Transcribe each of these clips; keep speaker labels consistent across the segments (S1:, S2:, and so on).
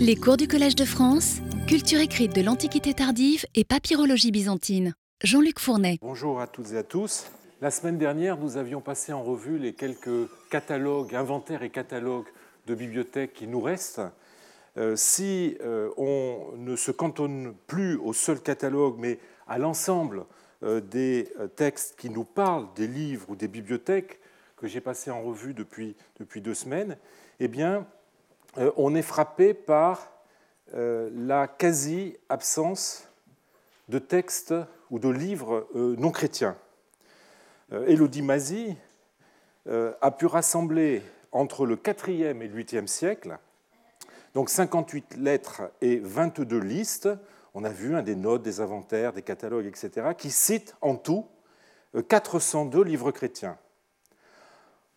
S1: Les cours du Collège de France, culture écrite de l'Antiquité tardive et papyrologie byzantine. Jean-Luc Fournet.
S2: Bonjour à toutes et à tous. La semaine dernière, nous avions passé en revue les quelques catalogues, inventaires et catalogues de bibliothèques qui nous restent. Euh, si euh, on ne se cantonne plus au seul catalogue, mais à l'ensemble euh, des textes qui nous parlent des livres ou des bibliothèques que j'ai passé en revue depuis, depuis deux semaines, eh bien, on est frappé par la quasi-absence de textes ou de livres non chrétiens. Élodie Mazie a pu rassembler entre le 4e et le 8e siècle donc 58 lettres et 22 listes. On a vu des notes, des inventaires, des catalogues, etc., qui citent en tout 402 euh, livres chrétiens.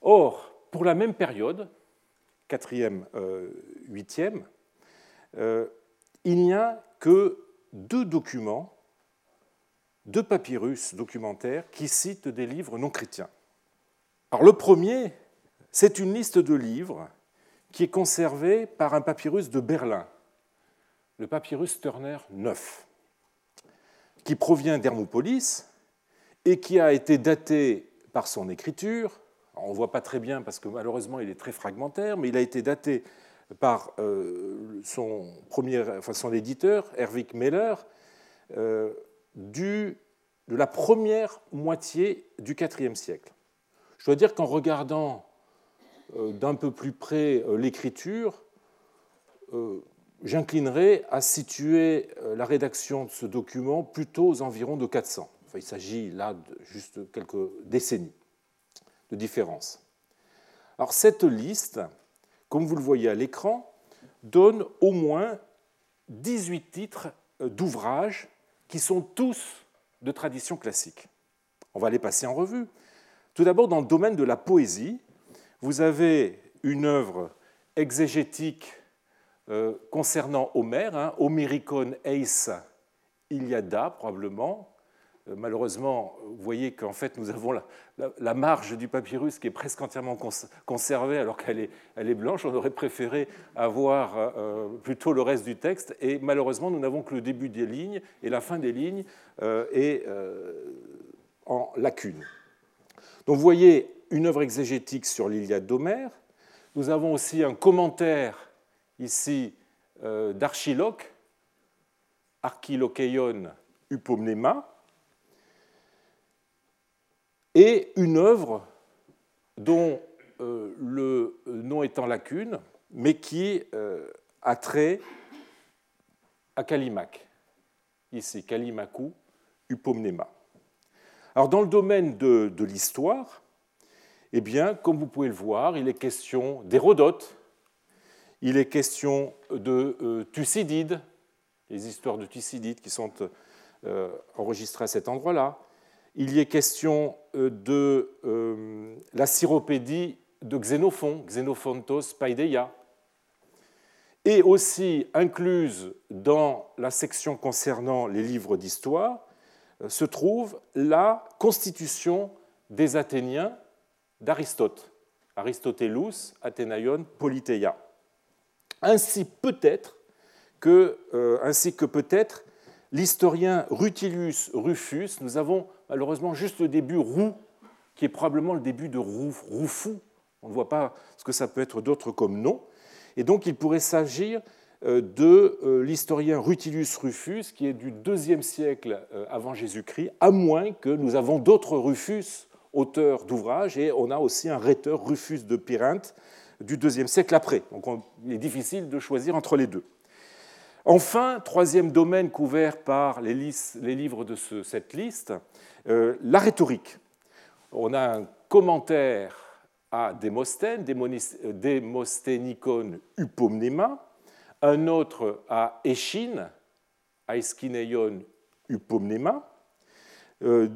S2: Or, pour la même période, 4e, 8e, euh, il n'y a que deux documents, deux papyrus documentaires qui citent des livres non chrétiens. Alors le premier, c'est une liste de livres qui est conservé par un papyrus de Berlin, le papyrus Turner 9, qui provient d'Hermopolis et qui a été daté par son écriture. On ne voit pas très bien parce que malheureusement il est très fragmentaire, mais il a été daté par euh, son, premier, enfin son éditeur, Erwig Meller, euh, du, de la première moitié du IVe siècle. Je dois dire qu'en regardant euh, d'un peu plus près l'écriture, j'inclinerai à situer la rédaction de ce document plutôt aux environs de 400. Enfin, il s'agit là de juste quelques décennies différence. Alors cette liste, comme vous le voyez à l'écran, donne au moins 18 titres d'ouvrages qui sont tous de tradition classique. On va les passer en revue. Tout d'abord, dans le domaine de la poésie, vous avez une œuvre exégétique euh, concernant Homère, hein, Homéricon Eis Iliada, probablement. Euh, malheureusement, vous voyez qu'en fait, nous avons la, marge du papyrus qui est presque entièrement conservée alors qu'elle est, blanche. On aurait préféré avoir euh, plutôt le reste du texte. Et malheureusement, nous n'avons que le début des lignes et la fin des lignes est en lacune. Donc vous voyez une œuvre exégétique sur l'Iliade d'Homère. Nous avons aussi un commentaire ici euh, d'Archiloque, Archilokeion Upomnema, et une œuvre dont euh, le nom est en lacune, mais qui euh, a trait à Kalimak, ici, Kalimaku Upomnema. Alors, dans le domaine de l'histoire, eh bien, comme vous pouvez le voir, il est question d'Hérodote, il est question de euh, Thucydide, les histoires de Thucydide qui sont enregistrées à cet endroit-là. Il y est question euh, de la syropédie de Xénophon, Xénophontos Paideia, et aussi incluse dans la section concernant les livres d'histoire se trouve la constitution des Athéniens d'Aristote, Aristotelus, Athénaïon, Polythéia. Ainsi peut-être que, euh, ainsi que peut-être l'historien Rutilius Rufus, nous avons malheureusement juste le début roux, qui est probablement le début de roux, roufou. On ne voit pas ce que ça peut être d'autre comme nom. Et donc il pourrait s'agir euh, de euh, l'historien Rutilius Rufus, qui est du IIe siècle avant Jésus-Christ, à moins que nous avons d'autres Rufus auteur d'ouvrages, et on a aussi un rhéteur, Rufus de Pyrinthe, du IIe siècle après. Donc il est difficile de choisir entre les deux. Enfin, troisième domaine couvert par les, livres de cette liste, euh, la rhétorique. On a un commentaire à Démosthène, Démosthénikon upomnema, un autre à Échine, Aeschineion upomnema, euh,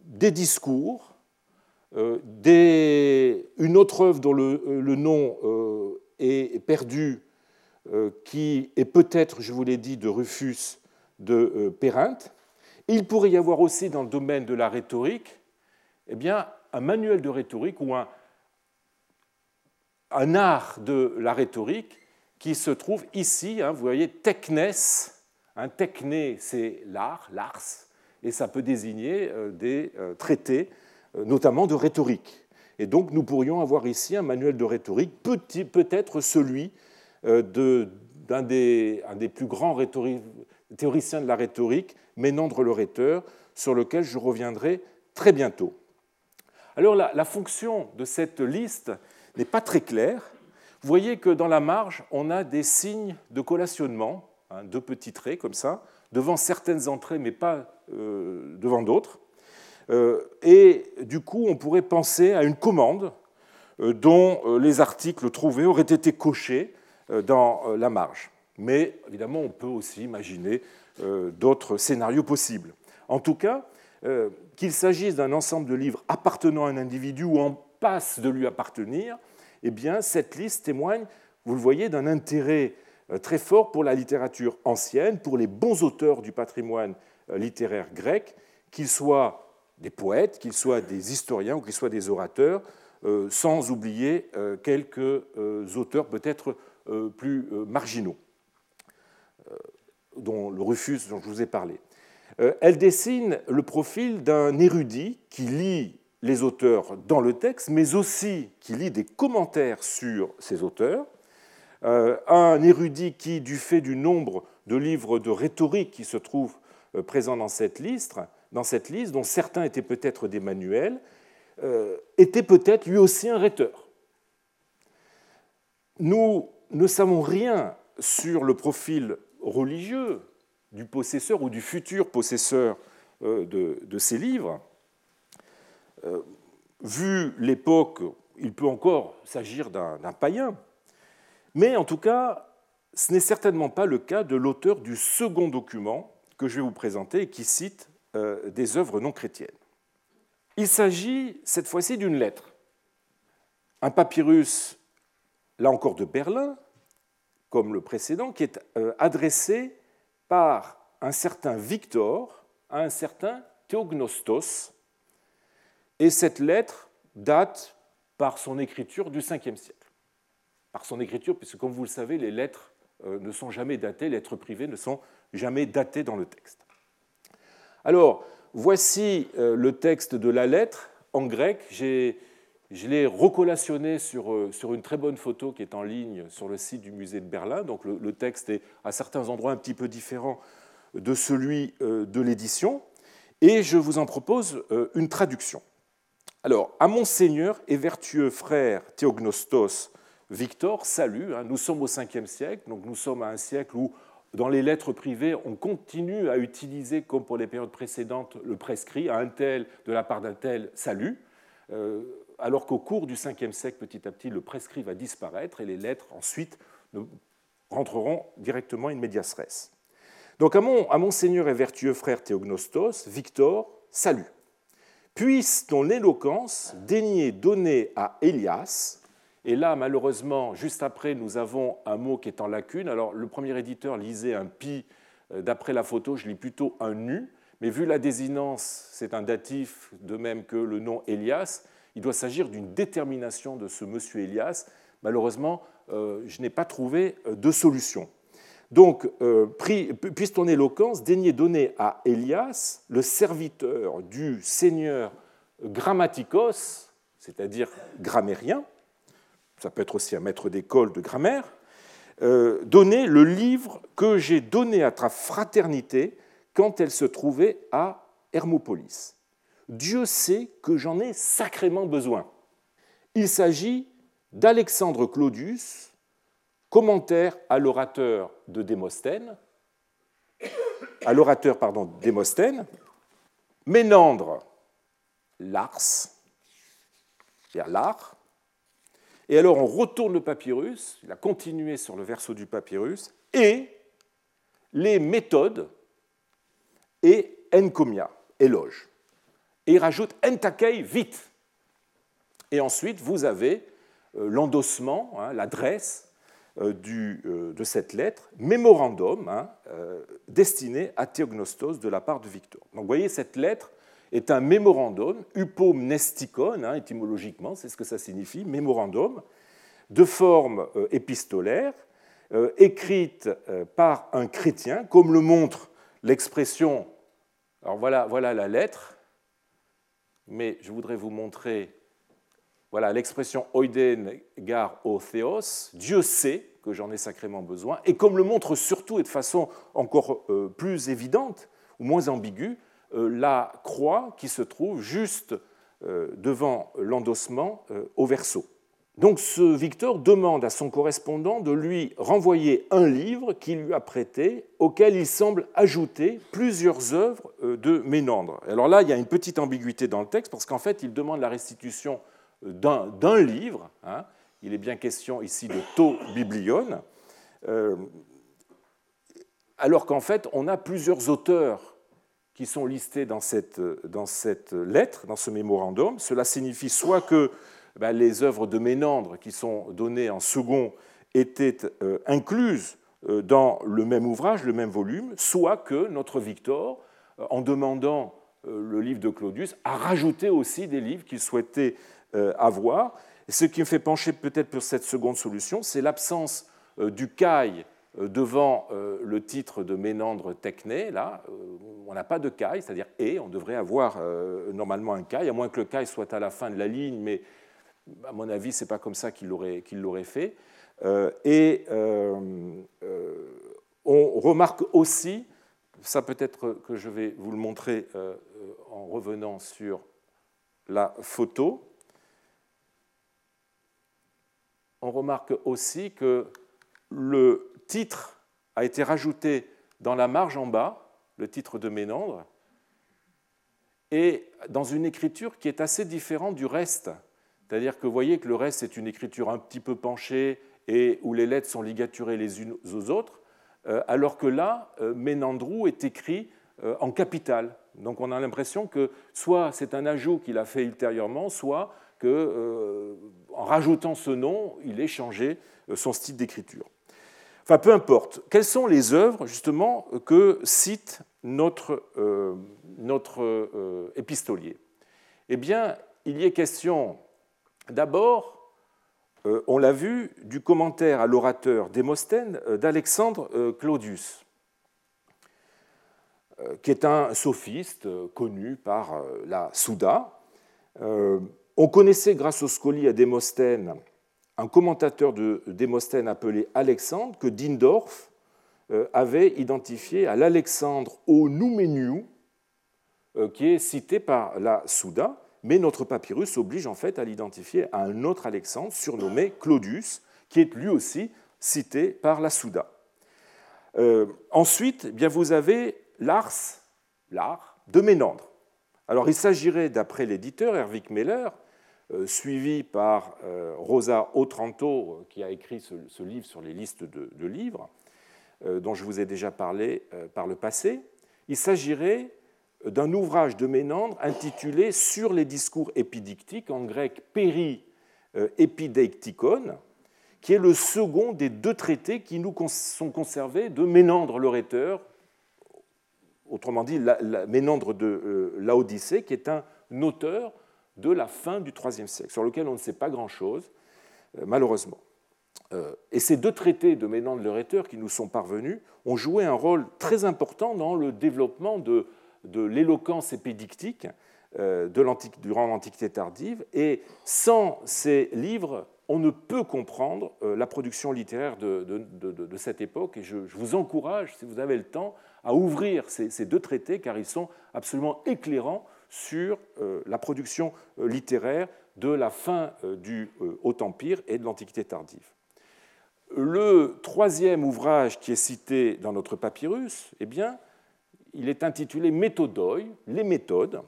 S2: des discours euh, une autre œuvre dont le, nom est perdu, qui est peut-être, je vous l'ai dit, de Rufus de Périnthe. Il pourrait y avoir aussi dans le domaine de la rhétorique eh bien, un manuel de rhétorique ou un, art de la rhétorique qui se trouve ici. Hein, vous voyez, technes, un techné, c'est l'art, l'ars, et ça peut désigner euh, des euh, traités, euh, notamment de rhétorique. Et donc nous pourrions avoir ici un manuel de rhétorique, peut-être celui d'un des, plus grands théoriciens de la rhétorique, Ménandre le sur lequel je reviendrai très bientôt. Alors la, la fonction de cette liste n'est pas très claire. Vous voyez que dans la marge, on a des signes de collationnement, hein, deux petits traits comme ça, devant certaines entrées, mais pas euh, devant d'autres. Euh, et du coup, on pourrait penser à une commande euh, dont les articles trouvés auraient été cochés dans la marge. Mais évidemment, on peut aussi imaginer d'autres scénarios possibles. En tout cas, qu'il s'agisse d'un ensemble de livres appartenant à un individu ou en passe de lui appartenir, eh bien, cette liste témoigne, vous le voyez, d'un intérêt très fort pour la littérature ancienne, pour les bons auteurs du patrimoine euh, littéraires grecs, qu'ils soient des poètes, qu'ils soient des historiens ou qu'ils soient des orateurs, euh, sans oublier euh, quelques auteurs peut-être plus marginaux, dont le Rufus dont je vous ai parlé. Elle dessine le profil d'un érudit qui lit les auteurs dans le texte, mais aussi qui lit des commentaires sur ces auteurs, un érudit qui, du fait du nombre de livres de rhétorique qui se trouvent euh, présents dans cette liste, dont certains étaient peut-être des manuels, euh, était peut-être lui aussi un rhéteur. Nous ne savons rien sur le profil religieux du possesseur ou du futur possesseur euh, de, ces livres. Vu l'époque, il peut encore s'agir d'un païen, mais en tout cas, ce n'est certainement pas le cas de l'auteur du second document que je vais vous présenter et qui cite euh, des œuvres non chrétiennes. Il s'agit cette fois-ci d'une lettre. Un papyrus, là encore de Berlin, comme le précédent, qui est euh, adressé par un certain Victor à un certain Théognostos. Et cette lettre date par son écriture du 5e siècle. Par son écriture, puisque comme vous le savez, les lettres euh, ne sont jamais datées, les lettres privées ne sont jamais daté dans le texte. Alors, voici euh, le texte de la lettre en grec. Je l'ai recollationné sur, euh, sur, une très bonne photo qui est en ligne sur le site du musée de Berlin. Donc le, texte est à certains endroits un petit peu différent de celui euh, de l'édition. Et je vous en propose une traduction. Alors, à mon seigneur et vertueux frère Théognostos Victor, salut. Hein. nous sommes au 5e siècle, donc nous sommes à un siècle où dans les lettres privées, on continue à utiliser, comme pour les périodes précédentes, le prescrit à un tel, de la part d'un tel, salut, euh, alors qu'au cours du 5e siècle, petit à petit, le prescrit va disparaître et les lettres, ensuite, rentreront directement in medias res. Donc à mon, à mon seigneur et vertueux frère Théognostos, Victor, salut. Puisse ton éloquence daigner donner à Elias, et là, malheureusement, juste après, nous avons un mot qui est en lacune. Alors, le premier éditeur lisait un pi. Euh, d'après la photo, je lis plutôt un nu. Mais vu la désinence, c'est un datif, de même que le nom Elias, il doit s'agir d'une détermination de ce monsieur Elias. Malheureusement, euh, je n'ai pas trouvé euh, de solution. Donc, puisse ton éloquence daigner donner à Elias, le serviteur du seigneur grammaticos, c'est-à-dire grammairien, ça peut être aussi un maître d'école de grammaire, euh, donner le livre que j'ai donné à ta fraternité quand elle se trouvait à Hermopolis. Dieu sait que j'en ai sacrément besoin. Il s'agit d'Alexandre Claudius, commentaire à l'orateur de Démosthène, à l'orateur pardon Démosthène, Ménandre, Lars, l'art, et alors on retourne le papyrus, il a continué sur le verso du papyrus, et les méthodes et encomia, éloge. Et il rajoute entakei, vite. Et ensuite, vous avez euh, l'endossement, hein, l'adresse euh, euh, de cette lettre, mémorandum, hein, destiné à Théognostos de la part de Victor. Donc vous voyez, cette lettre est un mémorandum, upomnestikon, hein, étymologiquement, c'est ce que ça signifie, mémorandum, de forme épistolaire, écrite par un chrétien, comme le montre l'expression. Alors voilà, voilà la lettre, mais je voudrais vous montrer voilà l'expression oiden gar o theos, Dieu sait que j'en ai sacrément besoin, et comme le montre surtout et de façon encore plus évidente ou moins ambiguë, la croix qui se trouve juste euh, devant l'endossement euh, au verso. Donc ce Victor demande à son correspondant de lui renvoyer un livre qu'il lui a prêté, auquel il semble ajouter plusieurs œuvres euh, de Ménandre. Alors là, il y a une petite ambiguïté dans le texte, parce qu'en fait, il demande la restitution d'un livre. Hein. Il est bien question ici de To Biblion, alors qu'en fait, on a plusieurs auteurs qui sont listés dans cette lettre, dans ce mémorandum. Cela signifie soit que ben, les œuvres de Ménandre qui sont données en second étaient euh, incluses euh, dans le même ouvrage, le même volume, soit que notre Victor, euh, en demandant le livre de Claudius, a rajouté aussi des livres qu'il souhaitait avoir. Ce qui me fait pencher peut-être pour cette seconde solution, c'est l'absence du caille devant le titre de Ménandre Techné, là, on n'a pas de caille, c'est-à-dire et, on devrait avoir normalement un caille, à moins que le caille soit à la fin de la ligne, mais à mon avis, ce n'est pas comme ça qu'il l'aurait fait. Et on remarque aussi, ça peut-être que je vais vous le montrer en revenant sur la photo, on remarque aussi que le titre a été rajouté dans la marge en bas, le titre de Ménandre, et dans une écriture qui est assez différente du reste. C'est-à-dire que vous voyez que le reste, c'est une écriture un petit peu penchée et où les lettres sont ligaturées les unes aux autres, euh, alors que là, euh, Ménandrou est écrit euh, en capital. Donc on a l'impression que soit c'est un ajout qu'il a fait ultérieurement, soit que, en rajoutant ce nom, il ait changé son style d'écriture. Enfin, peu importe. Quelles sont les œuvres, justement, que cite notre, euh, notre euh, épistolier? Eh bien, il y est question, d'abord, euh, on l'a vu, du commentaire à l'orateur Démosthène d'Alexandre Claudius, qui est un sophiste connu par la Souda. on connaissait, grâce au scoli à Démosthène, un commentateur de Démosthène appelé Alexandre que Dindorf euh, avait identifié à l'Alexandre au Noumeniu, euh, qui est cité par la Souda, mais notre papyrus oblige en fait à l'identifier à un autre Alexandre surnommé Claudius, qui est lui aussi cité par la Souda. Euh, ensuite, eh bien, vous avez l'ars, l'art de Ménandre. Alors il s'agirait, d'après l'éditeur Herwig Meller, euh, suivi par euh, Rosa Otranto, qui a écrit ce, livre sur les listes de, livres, dont je vous ai déjà parlé par le passé. Il s'agirait d'un ouvrage de Ménandre intitulé Sur les discours épidictiques, en grec Péri Epideictikon, qui est le second des deux traités qui nous sont conservés de Ménandre le rhéteur, autrement dit Ménandre de Laodicée, qui est un auteur de la fin du IIIe siècle, sur lequel on ne sait pas grand-chose, euh, malheureusement. Euh, et ces deux traités de Ménandre le Rhéteur qui nous sont parvenus ont joué un rôle très important dans le développement de, l'éloquence épédictique euh, durant l'Antiquité tardive. Et sans ces livres, on ne peut comprendre la production littéraire de, cette époque. Et je, vous encourage, si vous avez le temps, à ouvrir ces deux traités, car ils sont absolument éclairants sur euh, la production euh, littéraire de la fin euh, du Haut Empire et de l'Antiquité tardive. Le troisième ouvrage qui est cité dans notre papyrus, eh bien, il est intitulé Méthodoi, les méthodes.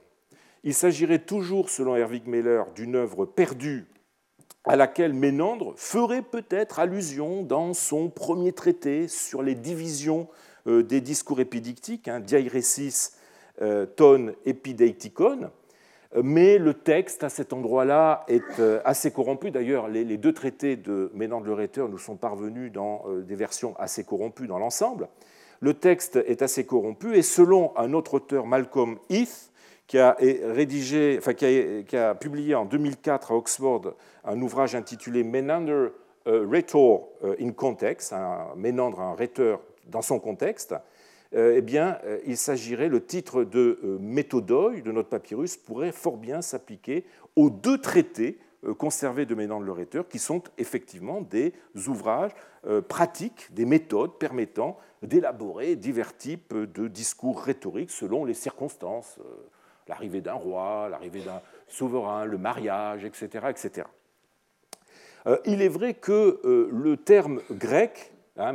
S2: Il s'agirait toujours, selon Herwig Meller, d'une œuvre perdue à laquelle Ménandre ferait peut-être allusion dans son premier traité sur les divisions des discours épidictiques, hein, Diairesis euh, ton epideitikon, mais le texte à cet endroit-là est euh, assez corrompu. D'ailleurs, les deux traités de Ménandre le Rhéteur nous sont parvenus dans euh, des versions assez corrompues dans l'ensemble. Le texte est assez corrompu et selon un autre auteur, Malcolm Heath, qui a, rédigé, enfin, qui a, publié en 2004 à Oxford un ouvrage intitulé Menander rhetor in context, un un rhéteur dans son contexte, eh bien, il s'agirait, le titre de méthodoi de notre papyrus pourrait fort bien s'appliquer aux deux traités conservés de Ménandre le rhéteur, qui sont effectivement des ouvrages pratiques, des méthodes permettant d'élaborer divers types de discours rhétoriques selon les circonstances, l'arrivée d'un roi, l'arrivée d'un souverain, le mariage, etc. etc. Euh, il est vrai que euh, le terme grec, hein,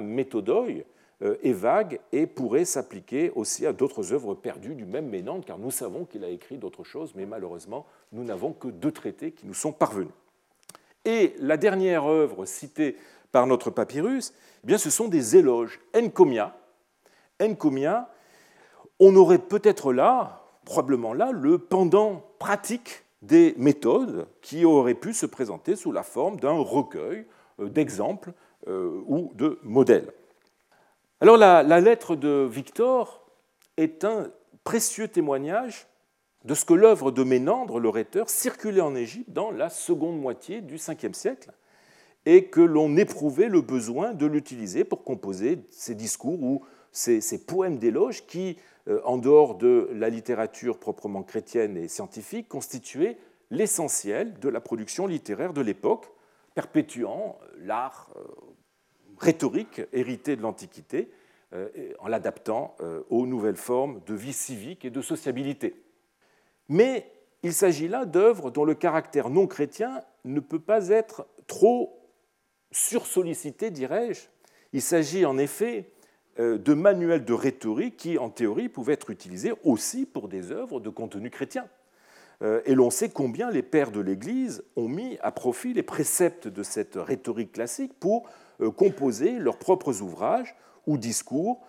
S2: euh, est vague et pourrait s'appliquer aussi à d'autres œuvres perdues du même Ménandre, car nous savons qu'il a écrit d'autres choses, mais malheureusement, nous n'avons que deux traités qui nous sont parvenus. Et la dernière œuvre citée par notre papyrus, eh bien, ce sont des éloges, encomia. Encomia, on aurait peut-être là, probablement là, le pendant pratique des méthodes qui auraient pu se présenter sous la forme d'un recueil euh, d'exemples euh, ou de modèles. Alors la, lettre de Victor est un précieux témoignage de ce que l'œuvre de Ménandre, le rhéteur, circulait en Égypte dans la seconde moitié du Ve siècle et que l'on éprouvait le besoin de l'utiliser pour composer ces discours ou ces, poèmes d'éloge qui euh, en dehors de la littérature proprement chrétienne et scientifique, constituait l'essentiel de la production littéraire de l'époque, perpétuant euh, l'art euh, rhétorique hérité de l'Antiquité en l'adaptant aux nouvelles formes de vie civique et de sociabilité. Mais il s'agit là d'œuvres dont le caractère non chrétien ne peut pas être trop sursollicité, dirais-je. Il s'agit en effet euh, de manuels de rhétorique qui, en théorie, pouvaient être utilisés aussi pour des œuvres de contenu chrétien. Euh, et l'on sait combien les pères de l'Église ont mis à profit les préceptes de cette rhétorique classique pour euh, composer leurs propres ouvrages ou discours.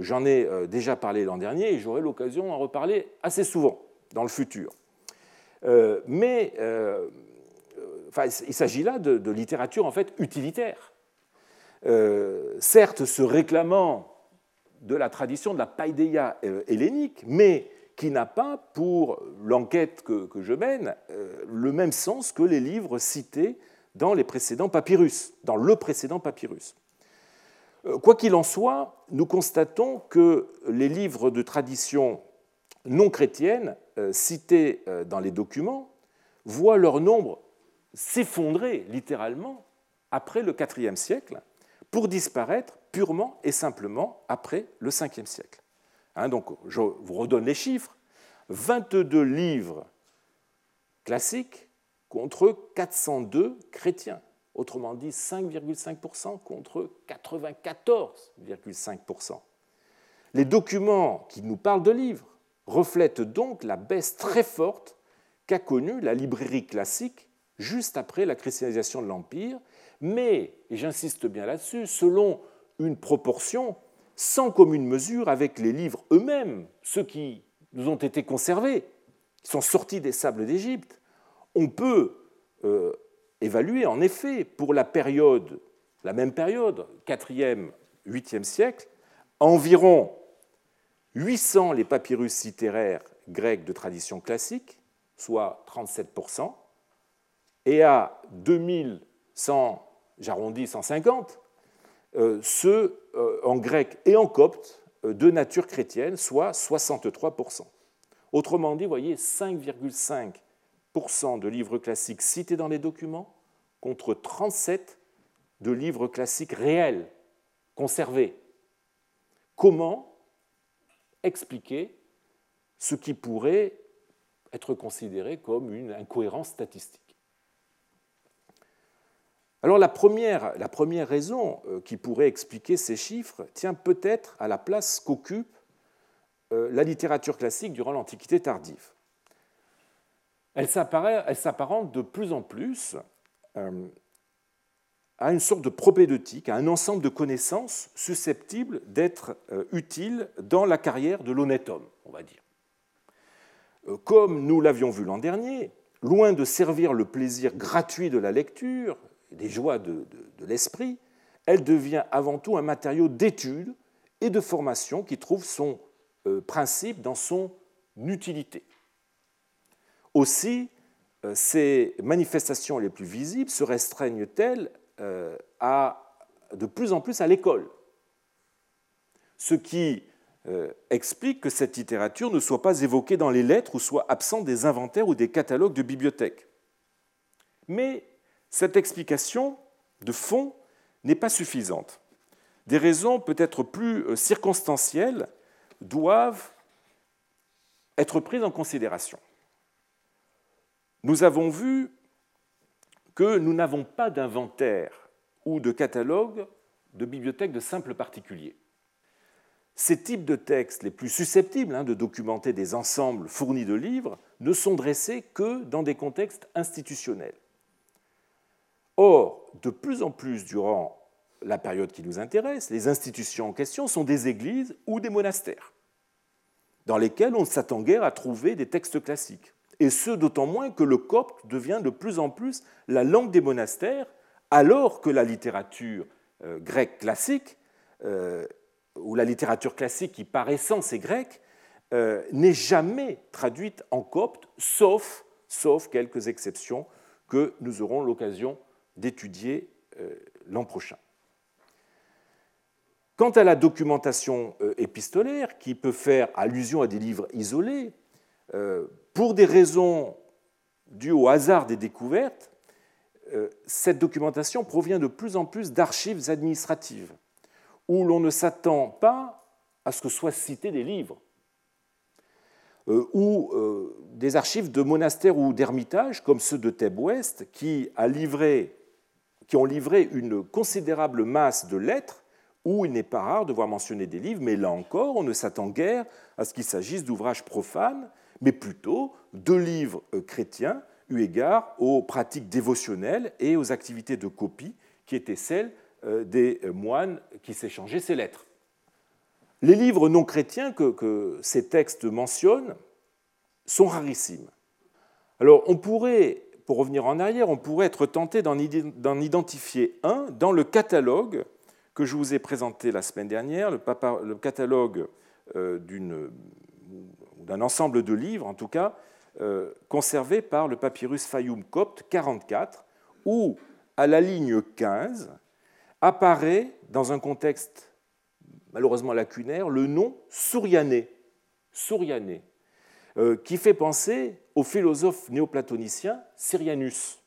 S2: J'en ai déjà parlé l'an dernier et j'aurai l'occasion d'en reparler assez souvent dans le futur. Mais il s'agit là de, littérature en fait utilitaire. certes se réclamant de la tradition de la païdéia euh, hellénique, mais qui n'a pas, pour l'enquête que, je mène, euh, le même sens que les livres cités dans les précédents papyrus, dans le précédent papyrus. Euh, quoi qu'il en soit, nous constatons que les livres de tradition non chrétienne cités dans les documents voient leur nombre s'effondrer littéralement après le IVe siècle pour disparaître purement et simplement après le 5e siècle. Hein, donc, je vous redonne les chiffres. 22 livres classiques contre 402 chrétiens. Autrement dit, 5,5% contre 94,5%. Les documents qui nous parlent de livres reflètent donc la baisse très forte qu'a connue la librairie classique juste après la christianisation de l'Empire, mais, et j'insiste bien là-dessus, selon une proportion sans commune mesure avec les livres eux-mêmes, ceux qui nous ont été conservés, qui sont sortis des sables d'Égypte. On peut euh, évaluer en effet pour la même période, 4e, 8e siècle, environ 800 les papyrus littéraires grecs de tradition classique, soit 37%, et à 2100, j'arrondis 150, euh, ceux euh, en grec et en copte euh, de nature chrétienne, soit 63%. Autrement dit, vous voyez, 5,5% de livres classiques cités dans les documents contre 37 de livres classiques réels, conservés. Comment expliquer ce qui pourrait être considéré comme une incohérence statistique? Alors la première, la première raison euh, qui pourrait expliquer ces chiffres tient peut-être à la place qu'occupe euh, la littérature classique durant l'Antiquité tardive. Elle s'apparente de plus en plus euh, à une sorte de propédeutique, à un ensemble de connaissances susceptibles d'être utiles dans la carrière de l'honnête homme, on va dire. Comme nous l'avions vu l'an dernier, loin de servir le plaisir gratuit de la lecture, des joies de, l'esprit, elle devient avant tout un matériau d'étude et de formation qui trouve son euh, principe dans son utilité. Aussi, euh, ces manifestations les plus visibles se restreignent-elles de plus en plus à l'école, ce qui explique que cette littérature ne soit pas évoquée dans les lettres ou soit absente des inventaires ou des catalogues de bibliothèques. Mais cette explication de fond n'est pas suffisante. Des raisons peut-être plus euh, circonstancielles doivent être prises en considération. Nous avons vu que nous n'avons pas d'inventaire ou de catalogue de bibliothèques de simples particuliers. Ces types de textes les plus susceptibles hein, de documenter des ensembles fournis de livres ne sont dressés que dans des contextes institutionnels. Or, de plus en plus durant la période qui nous intéresse, les institutions en question sont des églises ou des monastères, dans lesquels on s'attend guère à trouver des textes classiques. Et ce, d'autant moins que le copte devient de plus en plus la langue des monastères, alors que la littérature euh, grecque classique, euh, ou la littérature classique qui par essence est grecque, euh, n'est jamais traduite en copte, sauf, sauf quelques exceptions que nous aurons l'occasion d'étudier euh, l'an prochain. Quant à la documentation euh, épistolaire, qui peut faire allusion à des livres isolés, euh, pour des raisons dues au hasard des découvertes, cette documentation provient de plus en plus d'archives administratives, où l'on ne s'attend pas à ce que soient cités des livres, ou des archives de monastères ou d'ermitages, comme ceux de Thèbes-Ouest, qui a livré qui ont livré une considérable masse de lettres où il n'est pas rare de voir mentionner des livres, mais là encore, on ne s'attend guère à ce qu'il s'agisse d'ouvrages profanes, mais plutôt de livres euh, chrétiens, eu égard aux pratiques dévotionnelles et aux activités de copie qui étaient celles euh, des euh, moines qui s'échangeaient ces lettres. Les livres non chrétiens que, que ces textes mentionnent sont rarissimes. Alors on pourrait pour revenir en arrière, on pourrait être tenté d'en identifier un dans le catalogue que je vous ai présenté la semaine dernière, le, catalogue euh, d'un ensemble de livres, en tout cas, euh, conservé par le papyrus Fayoum Copte 44, où, à la ligne 15, apparaît, dans un contexte malheureusement lacunaire, le nom Souriané, Souriané euh, qui fait penser au philosophe néoplatonicien Syrianus,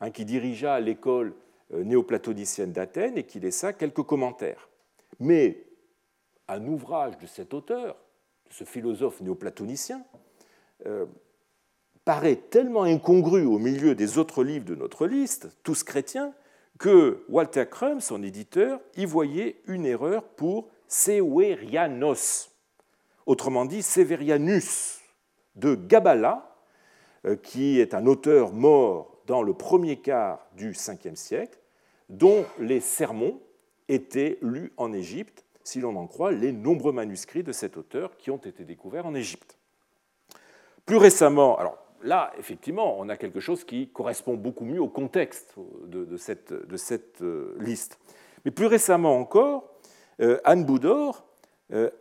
S2: hein, qui dirigea l'école euh, néoplatonicienne d'Athènes et qui laissa quelques commentaires. Mais un ouvrage de cet auteur, de ce philosophe néoplatonicien, euh, paraît tellement incongru au milieu des autres livres de notre liste, tous chrétiens, que Walter Crum, son éditeur, y voyait une erreur pour Severianos, autrement dit Severianus, de Gabala, qui est un auteur mort dans le premier quart du Ve siècle, dont les sermons étaient lus en Égypte, si l'on en croit les nombreux manuscrits de cet auteur qui ont été découverts en Égypte. Plus récemment, alors là, effectivement, on a quelque chose qui correspond beaucoup mieux au contexte de, cette, de cette, euh, liste. Mais plus récemment encore, euh, Anne Boudor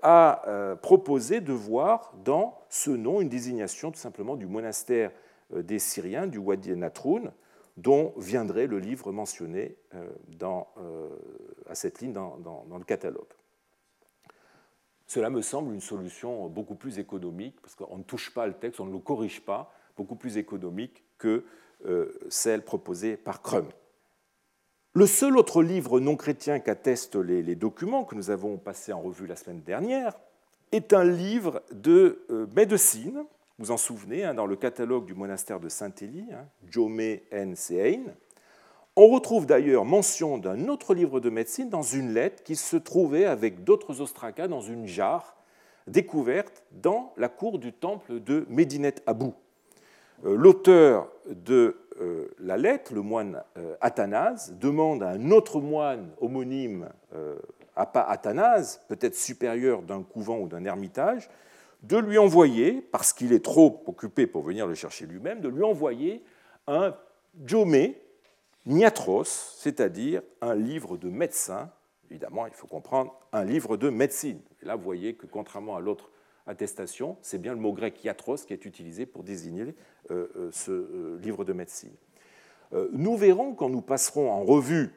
S2: a proposé de voir dans ce nom une désignation tout simplement du monastère euh, des Syriens, du Wadi Natroun, dont viendrait le livre mentionné euh, euh, à cette ligne dans, le catalogue. Cela me semble une solution beaucoup plus économique, parce qu'on ne touche pas le texte, on ne le corrige pas, beaucoup plus économique que celle proposée par Crum. Le seul autre livre non chrétien qu'attestent les, documents que nous avons passés en revue la semaine dernière est un livre de euh, médecine, vous en souvenez, hein, dans le catalogue du monastère de Saint-Élie, hein, Jome N. Sein. On retrouve d'ailleurs mention d'un autre livre de médecine dans une lettre qui se trouvait avec d'autres ostracas dans une jarre découverte dans la cour du temple de Médinet Abou. Euh, l'auteur de euh, la lettre, le moine Athanase, demande à un autre moine homonyme pas Athanase, peut-être supérieur d'un couvent ou d'un ermitage, de lui envoyer, parce qu'il est trop occupé pour venir le chercher lui-même, de lui envoyer un jomé niatros, c'est-à-dire un livre de médecin. Évidemment, il faut comprendre un livre de médecine. Et là, vous voyez que contrairement à l'autre attestation, c'est bien le mot grec iatros qui est utilisé pour désigner euh, euh, ce euh, livre de médecine. Nous verrons quand nous passerons en revue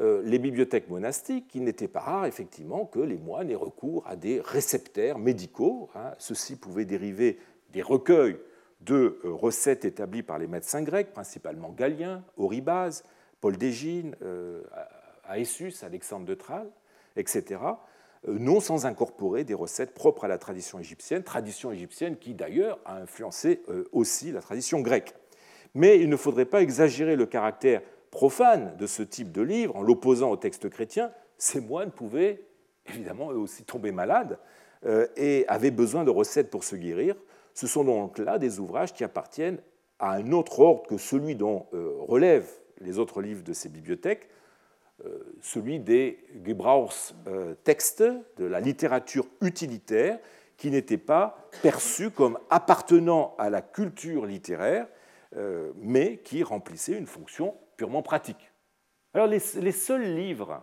S2: les bibliothèques monastiques, il n'était pas rare effectivement que les moines aient recours à des réceptaires médicaux. Hein. Ceux-ci pouvaient dériver des recueils de euh, recettes établies par les médecins grecs, principalement Galien, Oribase, Paul d'Égine, euh, Aessus, Alexandre de Tralles, etc., non sans incorporer des recettes propres à la tradition égyptienne, tradition égyptienne qui d'ailleurs a influencé aussi la tradition grecque. Mais il ne faudrait pas exagérer le caractère profane de ce type de livre en l'opposant au texte chrétien. Ces moines pouvaient évidemment eux aussi tomber malades euh, et avaient besoin de recettes pour se guérir. Ce sont donc là des ouvrages qui appartiennent à un autre ordre que celui dont euh, relèvent les autres livres de ces bibliothèques, euh, celui des Gebrauchstexte, de la littérature utilitaire, qui n'était pas perçue comme appartenant à la culture littéraire, mais qui remplissait une fonction purement pratique. Alors les, seuls livres,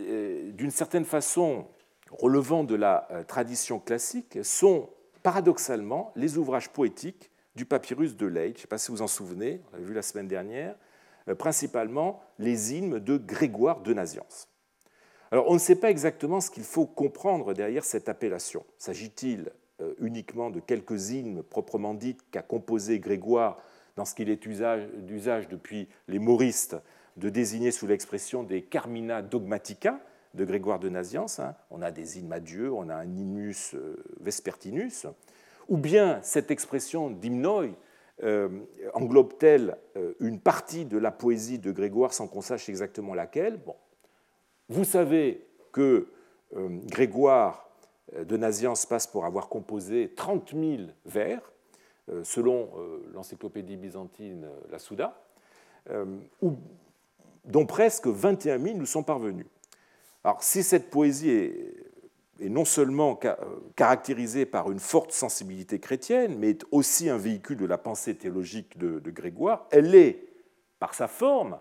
S2: euh, d'une certaine façon relevant de la euh, tradition classique, sont paradoxalement les ouvrages poétiques du papyrus de Leyde. Je ne sais pas si vous en souvenez, on l'avait vu la semaine dernière, principalement les hymnes de Grégoire de Naziance. Alors on ne sait pas exactement ce qu'il faut comprendre derrière cette appellation. S'agit-il uniquement de quelques hymnes proprement dites qu'a composé Grégoire dans ce qu'il est d'usage depuis les moristes de désigner sous l'expression des Carmina dogmatica de Grégoire de Naziance. Hein. On a des hymnes à Dieu, on a un hymnus euh, vespertinus. Ou bien cette expression d'hymnoi euh, englobe-t-elle euh, une partie de la poésie de Grégoire sans qu'on sache exactement laquelle? Bon. Vous savez que Grégoire de Naziance passe pour avoir composé 30 000 vers, selon euh, l'encyclopédie byzantine, euh, la Souda, dont presque 21 000 nous sont parvenus. Alors, si cette poésie est, non seulement caractérisée par une forte sensibilité chrétienne, mais est aussi un véhicule de la pensée théologique de, Grégoire, elle est, par sa forme,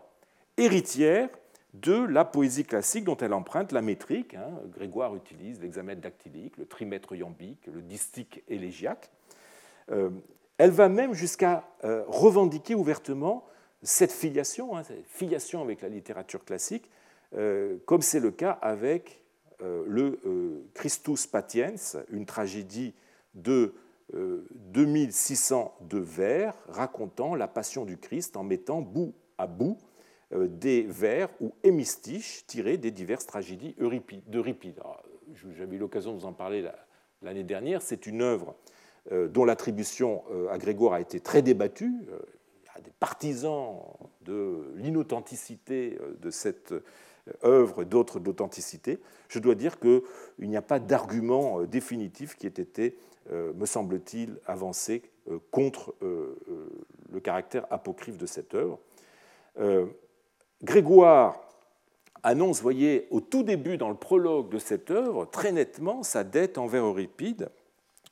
S2: héritière de la poésie classique dont elle emprunte la métrique. Hein. Grégoire utilise l'examen dactylique, le trimètre iambique, le distique élégiaque. Euh, elle va même jusqu'à euh, revendiquer ouvertement cette filiation, hein, cette filiation avec la littérature classique, euh, comme c'est le cas avec le Christus Patiens, une tragédie de 2602 vers racontant la passion du Christ en mettant bout à bout des vers ou hémistiches tirés des diverses tragédies d'Euripide. J'avais eu l'occasion de vous en parler l'année dernière. C'est une œuvre euh, dont l'attribution euh, à Grégoire a été très débattue. Euh, il y a des partisans de l'inauthenticité de cette œuvre, d'autres d'authenticité. Je dois dire qu'il n'y a pas d'argument définitif qui ait été, me semble-t-il, avancé contre le caractère apocryphe de cette œuvre. Grégoire annonce, voyez, au tout début, dans le prologue de cette œuvre, très nettement sa dette envers Euripide euh,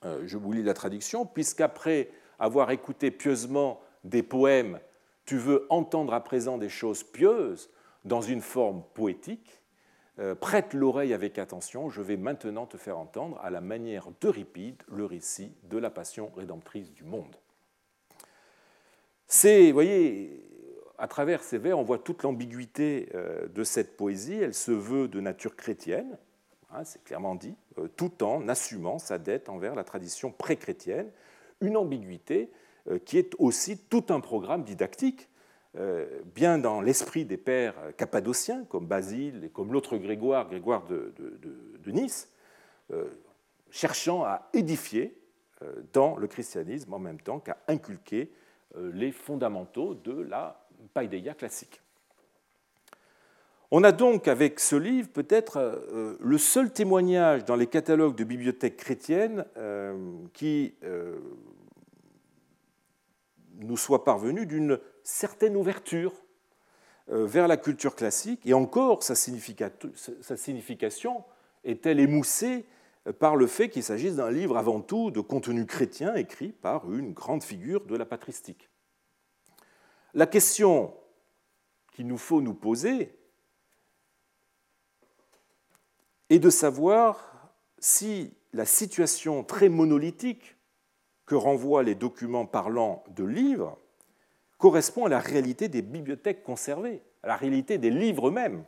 S2: je vous lis la traduction, puisqu'après avoir écouté pieusement des poèmes, tu veux entendre à présent des choses pieuses dans une forme poétique, euh, prête l'oreille avec attention, je vais maintenant te faire entendre, à la manière d'Euripide, le récit de la passion rédemptrice du monde. C'est, vous voyez, à travers ces vers, on voit toute l'ambiguïté euh, de cette poésie. Elle se veut de nature chrétienne, Hein, c'est clairement dit, euh, tout en assumant sa dette envers la tradition pré-chrétienne, une ambiguïté euh, qui est aussi tout un programme didactique, euh, bien dans l'esprit des pères cappadociens, comme Basile et comme l'autre Grégoire, Grégoire de, Nice, cherchant à édifier dans le christianisme en même temps qu'à inculquer les fondamentaux de la païdéia classique. On a donc avec ce livre peut-être euh, le seul témoignage dans les catalogues de bibliothèques chrétiennes euh, qui euh, nous soit parvenu d'une certaine ouverture vers la culture classique, et encore sa, signification est-elle émoussée par le fait qu'il s'agisse d'un livre avant tout de contenu chrétien écrit par une grande figure de la patristique? La question qu'il nous faut nous poser, et de savoir si la situation très monolithique que renvoient les documents parlant de livres correspond à la réalité des bibliothèques conservées, à la réalité des livres eux-mêmes.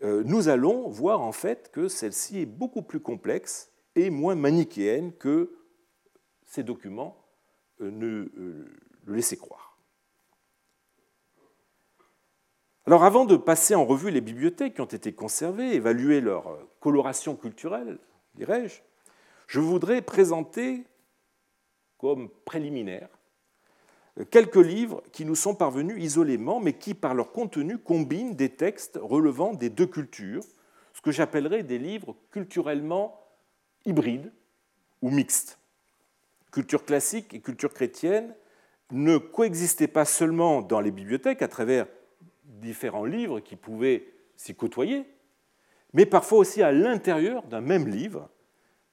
S2: nous allons voir en fait que celle-ci est beaucoup plus complexe et moins manichéenne que ces documents ne le laissaient croire. Alors avant de passer en revue les bibliothèques qui ont été conservées, évaluer leur coloration culturelle, dirais-je, je voudrais présenter comme préliminaire quelques livres qui nous sont parvenus isolément, mais qui, par leur contenu, combinent des textes relevant des deux cultures, ce que j'appellerais des livres culturellement hybrides ou mixtes. Culture classique et culture chrétienne ne coexistaient pas seulement dans les bibliothèques à travers différents livres qui pouvaient s'y côtoyer, mais parfois aussi à l'intérieur d'un même livre,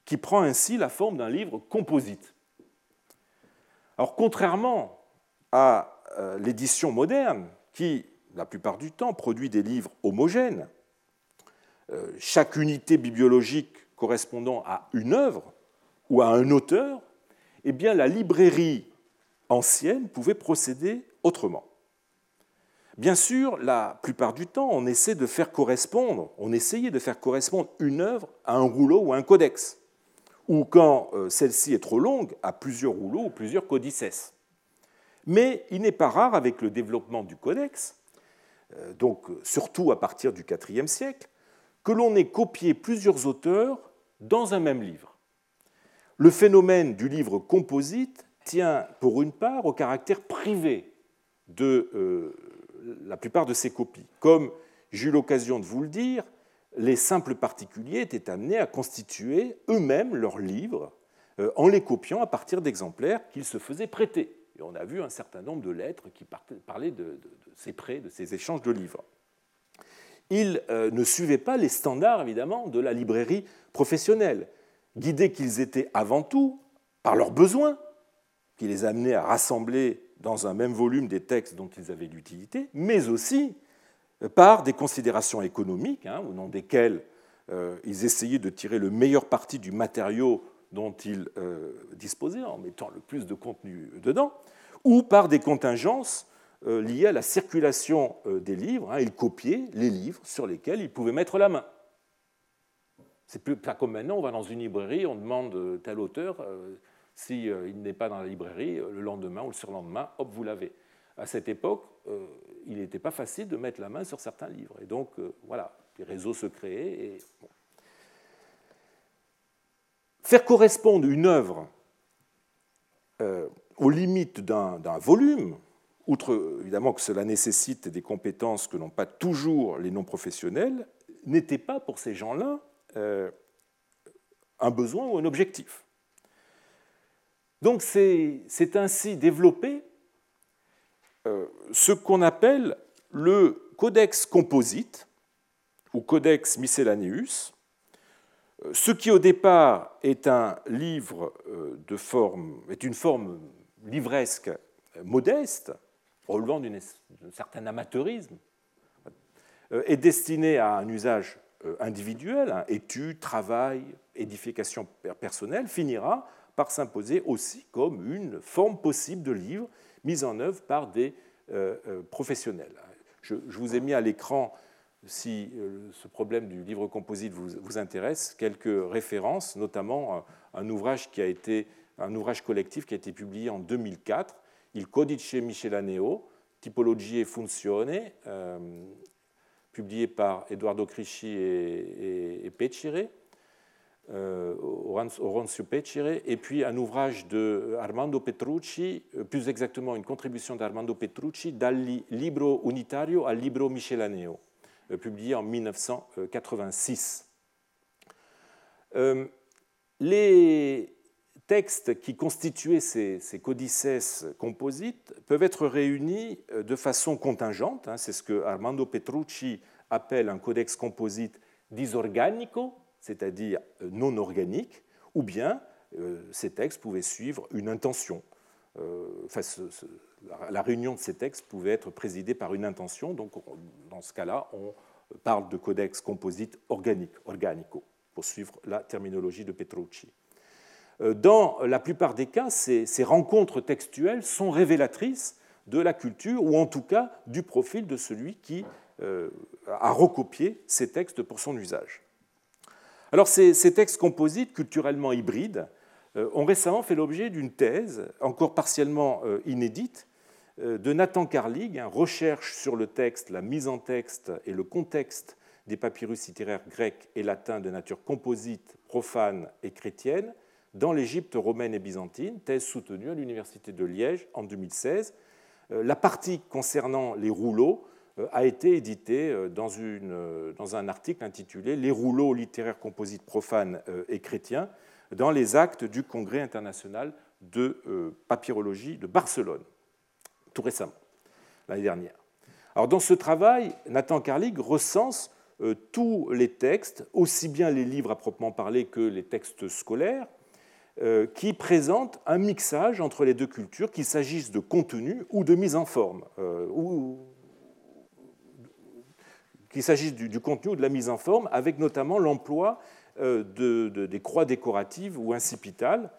S2: qui prend ainsi la forme d'un livre composite. Alors contrairement à euh, l'édition moderne, qui, la plupart du temps, produit des livres homogènes, euh, chaque unité bibliologique correspondant à une œuvre ou à un auteur, eh bien, la librairie ancienne pouvait procéder autrement. Bien sûr, la plupart du temps, on essaie de faire correspondre, on essayait de faire correspondre une œuvre à un rouleau ou à un codex, ou quand euh, celle-ci est trop longue, à plusieurs rouleaux ou plusieurs codices. Mais il n'est pas rare, avec le développement du codex, euh, donc surtout à partir du IVe siècle, que l'on ait copié plusieurs auteurs dans un même livre. Le phénomène du livre composite tient pour une part au caractère privé de euh, la plupart de ces copies. Comme j'ai eu l'occasion de vous le dire, les simples particuliers étaient amenés à constituer eux-mêmes leurs livres euh, en les copiant à partir d'exemplaires qu'ils se faisaient prêter. Et on a vu un certain nombre de lettres qui parlaient de, ces prêts, de ces échanges de livres. Ils euh, ne suivaient pas les standards, évidemment, de la librairie professionnelle, guidés qu'ils étaient avant tout par leurs besoins, qui les amenaient à rassembler dans un même volume des textes dont ils avaient l'utilité, mais aussi par des considérations économiques, hein, au nom desquelles euh, ils essayaient de tirer le meilleur parti du matériau dont ils euh, disposaient en mettant le plus de contenu dedans, ou par des contingences euh, liées à la circulation des livres. Hein, ils copiaient les livres sur lesquels ils pouvaient mettre la main. C'est plus comme maintenant, on va dans une librairie, on demande tel auteur, s'il n'est pas dans la librairie, le lendemain ou le surlendemain, hop, vous l'avez. À cette époque, il n'était pas facile de mettre la main sur certains livres. Et donc, euh, voilà, des réseaux se créaient. Et, Faire correspondre une œuvre euh, aux limites d'un volume, outre évidemment que cela nécessite des compétences que n'ont pas toujours les non-professionnels, n'était pas pour ces gens-là euh, un besoin ou un objectif. Donc c'est ainsi développé euh, ce qu'on appelle le codex composite ou codex miscellaneus, euh, ce qui au départ est un livre euh, de forme, est une forme livresque modeste, relevant d'un certain amateurisme, est destiné à un usage individuel, hein, étude, travail, édification personnelle, finira par s'imposer aussi comme une forme possible de livre mise en œuvre par des euh, euh, professionnels. Je, vous ai mis à l'écran, si euh, ce problème du livre composite vous, intéresse, quelques références, notamment un ouvrage qui a été un ouvrage collectif qui a été publié en 2004, Il Codice Michelaneo, Typologie et Funzione, publié par Eduardo Crisci et, et, Oronzio Pecire, et puis un ouvrage de Armando Petrucci, euh, plus exactement une contribution d'Armando Petrucci, dal libro unitario al libro miscellaneo, euh, publié en 1986. Les textes qui constituaient ces, ces codices composites peuvent être réunis de façon contingente, hein, c'est ce que Armando Petrucci appelle un codex composite disorganico, c'est-à-dire euh, non organique, ou bien euh, ces textes pouvaient suivre une intention. Euh, la réunion de ces textes pouvait être présidée par une intention, donc dans ce cas-là, on parle de codex composite organique, organico, pour suivre la terminologie de Petrucci. Dans la plupart des cas, ces rencontres textuelles sont révélatrices de la culture, ou en tout cas du profil de celui qui a recopié ces textes pour son usage. Alors ces, textes composites, culturellement hybrides, ont récemment fait l'objet d'une thèse, encore partiellement inédite, de Nathan Carlig, Recherche sur le texte, la mise en texte et le contexte des papyrus littéraires grecs et latins de nature composite, profane et chrétienne dans l'Égypte romaine et byzantine, thèse soutenue à l'Université de Liège en 2016. Euh, la partie concernant les rouleaux euh, a été éditée euh, dans, une, dans un article intitulé Les rouleaux littéraires composites profanes et chrétiens dans les actes du Congrès international de papyrologie de Barcelone, tout récemment, l'année dernière. Alors, dans ce travail, Nathan Carlig recense euh, tous les textes, aussi bien les livres à proprement parler que les textes scolaires, euh, qui présentent un mixage entre les deux cultures, qu'il s'agisse de contenu ou de mise en forme, euh, qu'il s'agisse du, contenu ou de la mise en forme, avec notamment l'emploi des croix décoratives ou incipitales.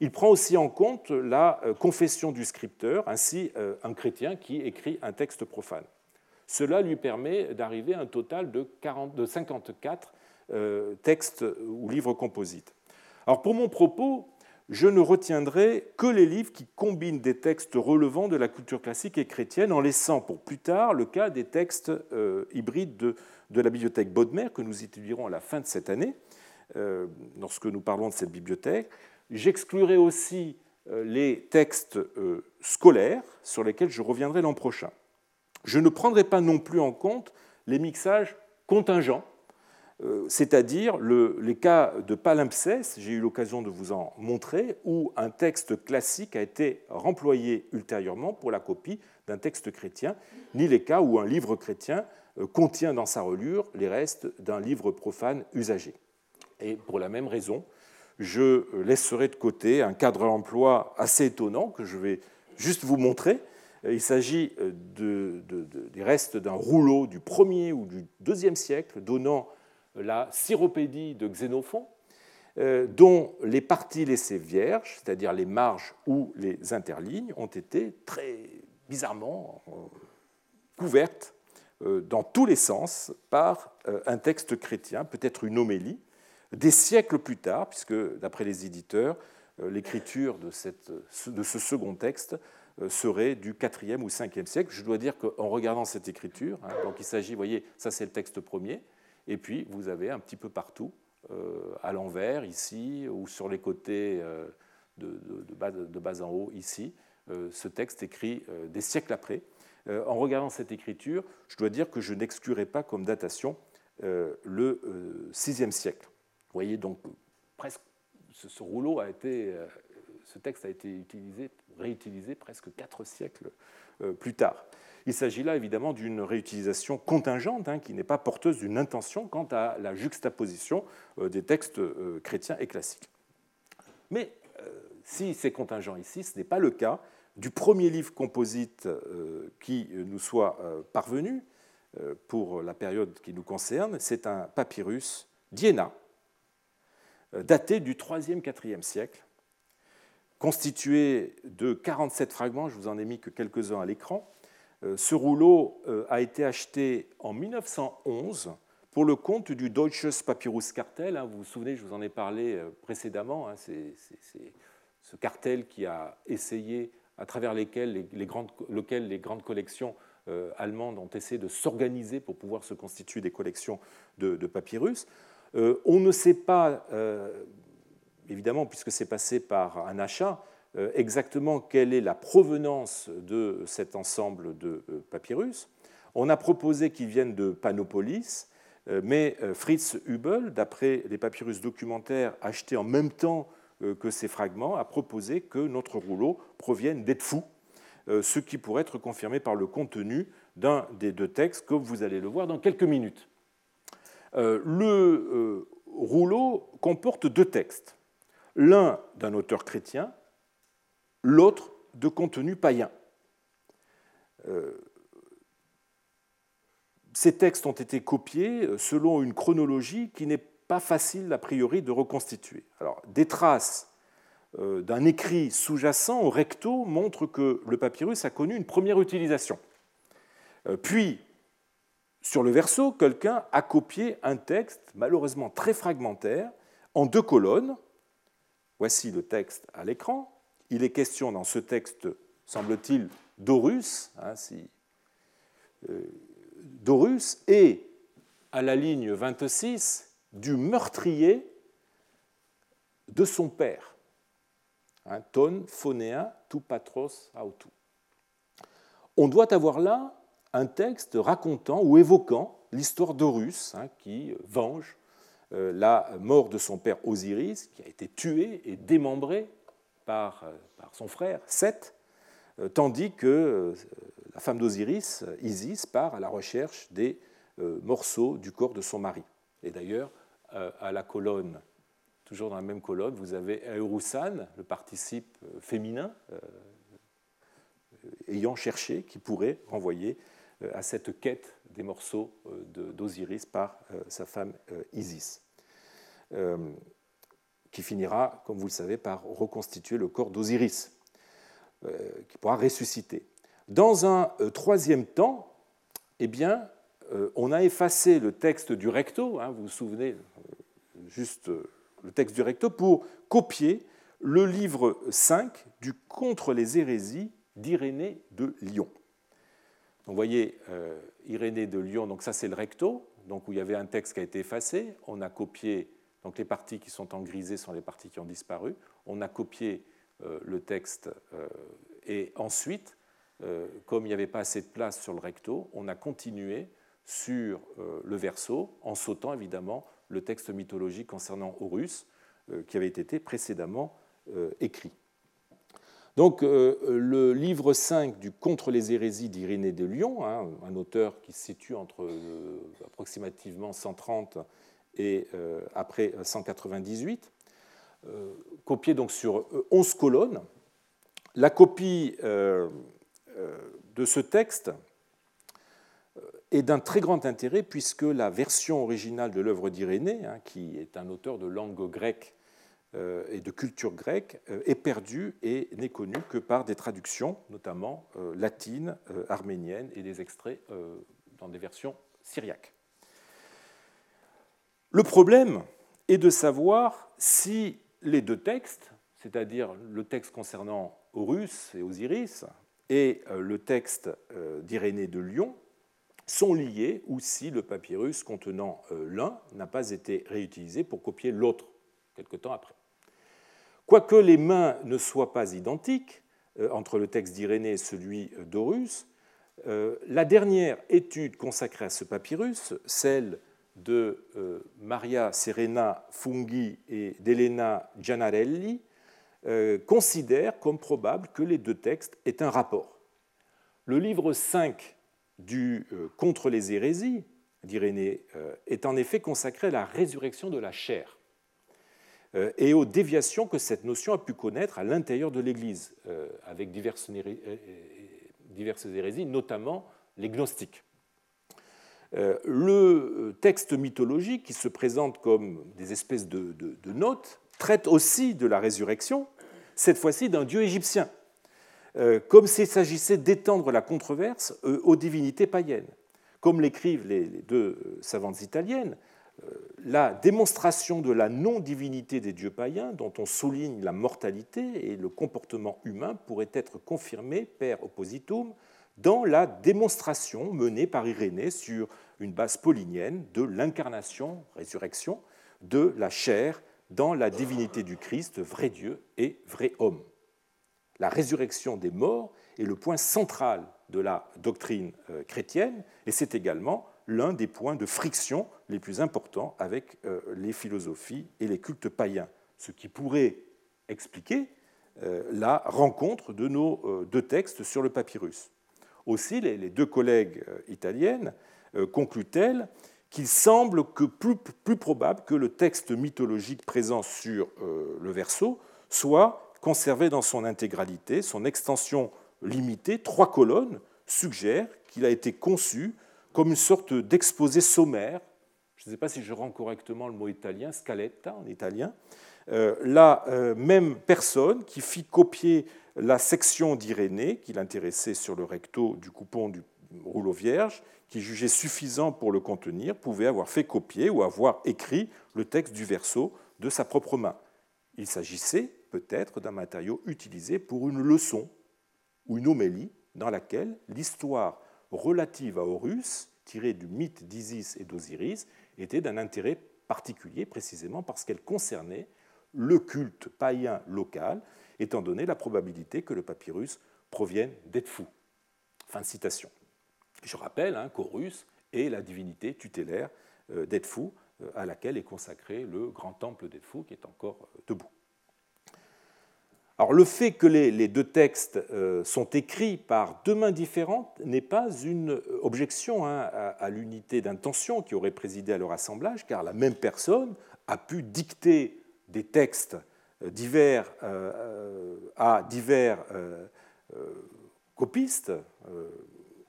S2: Il prend aussi en compte la confession du scripteur, ainsi un chrétien qui écrit un texte profane. Cela lui permet d'arriver à un total de, 54 euh, textes ou livres composites. Alors pour mon propos, je ne retiendrai que les livres qui combinent des textes relevant de la culture classique et chrétienne, en laissant pour plus tard le cas des textes euh, hybrides de, la bibliothèque Bodmer, que nous étudierons à la fin de cette année, euh, lorsque nous parlons de cette bibliothèque. J'exclurai aussi les textes scolaires, sur lesquels je reviendrai l'an prochain. Je ne prendrai pas non plus en compte les mixages contingents, euh, c'est-à-dire les cas de palimpseste, j'ai eu l'occasion de vous en montrer, où un texte classique a été remployé ultérieurement pour la copie d'un texte chrétien, ni les cas où un livre chrétien euh, contient dans sa relure les restes d'un livre profane usagé. Et pour la même raison, je laisserai de côté un cadre d'emploi assez étonnant que je vais juste vous montrer, il s'agit euh, des restes d'un rouleau du 1er ou du 2e siècle donnant la syropédie de Xénophon, euh, dont les parties laissées vierges, c'est-à-dire les marges ou les interlignes, ont été très bizarrement euh, couvertes dans tous les sens par un texte chrétien, peut-être une homélie, des siècles plus tard, puisque d'après les éditeurs, l'écriture de, ce second texte euh, serait du 4e ou 5e siècle. Je dois dire qu'en regardant cette écriture, hein, donc il s'agit, vous voyez, ça c'est le texte premier, et puis vous avez un petit peu partout, euh, à l'envers, ici, ou sur les côtés euh, de, bas, en haut, ici, ce texte écrit des siècles après. En regardant cette écriture, je dois dire que je n'exclurai pas comme datation le 6e siècle. Vous voyez, donc presque ce rouleau a été, ce texte a été utilisé réutilisé presque quatre siècles euh, plus tard. Il s'agit là évidemment d'une réutilisation contingente hein, qui n'est pas porteuse d'une intention quant à la juxtaposition euh, des textes euh, chrétiens et classiques. Mais si c'est contingent ici, ce n'est pas le cas du premier livre composite qui nous soit parvenu pour la période qui nous concerne. C'est un papyrus d'Iéna, daté du 3e, 4e siècle, constitué de 47 fragments, je vous en ai mis que quelques-uns à l'écran. Euh, ce rouleau euh, a été acheté en 1911 pour le compte du Deutsches Papyruskartell. Hein, vous vous souvenez, je vous en ai parlé euh, précédemment. Hein, c'est ce cartel qui a essayé, à travers lesquels les, grandes, les grandes collections allemandes ont essayé de s'organiser pour pouvoir se constituer des collections de, papyrus. on ne sait pas évidemment, puisque c'est passé par un achat, exactement quelle est la provenance de cet ensemble de euh, papyrus. On a proposé qu'ils viennent de Panopolis, euh, mais Fritz Hubel, d'après les papyrus documentaires achetés en même temps que ces fragments, a proposé que notre rouleau provienne d'Edfou, ce qui pourrait être confirmé par le contenu d'un des deux textes, comme vous allez le voir dans quelques minutes. Le rouleau comporte deux textes l'un d'un auteur chrétien, l'autre de contenu païen. Euh, ces textes ont été copiés selon une chronologie qui n'est pas facile a priori de reconstituer. Alors, des traces euh, d'un écrit sous-jacent au recto montrent que le papyrus a connu une première utilisation. Euh, puis, sur le verso, quelqu'un a copié un texte malheureusement très fragmentaire en deux colonnes. Voici le texte à l'écran. Il est question dans ce texte, semble-t-il, d'Horus, hein, euh, et à la ligne 26, du meurtrier de son père. Hein, ton phonéa tu patros autu. On doit avoir là un texte racontant ou évoquant l'histoire d'Horus, hein, qui venge euh, la mort de son père Osiris, qui a été tué et démembré par, euh, par son frère Seth, euh, tandis que la femme d'Osiris, Isis, part à la recherche des morceaux du corps de son mari. Et d'ailleurs, à la colonne, toujours dans la même colonne, vous avez Eurusan, le participe féminin, ayant cherché, qui pourrait renvoyer à cette quête des morceaux d'Osiris par sa femme Isis. Euh, qui finira, comme vous le savez, par reconstituer le corps d'Osiris, euh, qui pourra ressusciter. Dans un euh, troisième temps, eh bien, on a effacé le texte du recto, hein, vous vous souvenez, juste le texte du recto, pour copier le livre 5 du Contre les hérésies d'Irénée de Lyon. Donc, vous voyez, Irénée de Lyon, donc ça c'est le recto, donc où il y avait un texte qui a été effacé. On a copié donc les parties qui sont en grisé sont les parties qui ont disparu. On a copié euh, le texte euh, et ensuite, euh, comme il n'y avait pas assez de place sur le recto, on a continué sur le verso en sautant évidemment le texte mythologique concernant Horus qui avait été précédemment écrit. Donc, le livre 5 du Contre les hérésies d'Irénée de Lyon, hein, un auteur qui se situe entre approximativement 130 et euh, après 198, euh, euh, copié donc sur 11 colonnes. La copie de ce texte est d'un très grand intérêt puisque la version originale de l'œuvre d'Irénée, hein, qui est un auteur de langue grecque et de culture grecque, est perdue et n'est connue que par des traductions, notamment latines, arméniennes et des extraits dans des versions syriaques. Le problème est de savoir si les deux textes, c'est-à-dire le texte concernant Horus et Osiris et euh, le texte euh, d'Irénée de Lyon, sont liés ou si le papyrus contenant euh, l'un n'a pas été réutilisé pour copier l'autre quelque temps après. Quoique les mains ne soient pas identiques entre le texte d'Irénée et celui d'Horus, la dernière étude consacrée à ce papyrus, celle de euh, Maria Serena Funghi et d'Elena Gianarelli euh, considèrent comme probable que les deux textes aient un rapport. Le livre 5 du euh, Contre les hérésies d'Irénée est en effet consacré à la résurrection de la chair et aux déviations que cette notion a pu connaître à l'intérieur de l'Église, avec diverses hérésies, notamment les gnostiques. Euh, le texte mythologique, qui se présente comme des espèces de, notes, traite aussi de la résurrection, cette fois-ci d'un dieu égyptien, euh, comme s'il s'agissait d'étendre la controverse euh, aux divinités païennes. Comme l'écrivent les deux savantes italiennes, la démonstration de la non-divinité des dieux païens, dont on souligne la mortalité et le comportement humain, pourrait être confirmée per oppositum dans la démonstration menée par Irénée sur une base paulinienne de l'incarnation, résurrection, de la chair dans la divinité du Christ, vrai Dieu et vrai homme. La résurrection des morts est le point central de la doctrine euh, chrétienne et c'est également l'un des points de friction les plus importants avec euh, les philosophies et les cultes païens, ce qui pourrait expliquer euh, la rencontre de nos deux textes sur le papyrus. Aussi, les deux collègues euh, italiennes euh, concluent-elles qu'il semble plus, probable que le texte mythologique présent sur euh, le verso soit conservé dans son intégralité. Son extension limitée, trois colonnes, suggère qu'il a été conçu comme une sorte d'exposé sommaire. Je ne sais pas si je rends correctement le mot italien, scaletta en italien. La même personne qui fit copier la section d'Irénée, qui l'intéressait sur le recto du coupon du rouleau vierge, qui jugeait suffisant pour le contenir pouvait avoir fait copier ou avoir écrit le texte du verso de sa propre main. Il s'agissait peut-être d'un matériau utilisé pour une leçon ou une homélie dans laquelle l'histoire relative à Horus, tirée du mythe d'Isis et d'Osiris, était d'un intérêt particulier précisément parce qu'elle concernait le culte païen local, étant donné la probabilité que le papyrus provienne d'Edfou. Fin de citation. Je rappelle hein, qu'Horus est la divinité tutélaire euh, d'Edfou, euh, à laquelle est consacré le grand temple d'Edfou qui est encore euh, debout. Alors, le fait que les, deux textes sont écrits par deux mains différentes n'est pas une objection hein, à, l'unité d'intention qui aurait présidé à leur assemblage, car la même personne a pu dicter des textes divers à divers copistes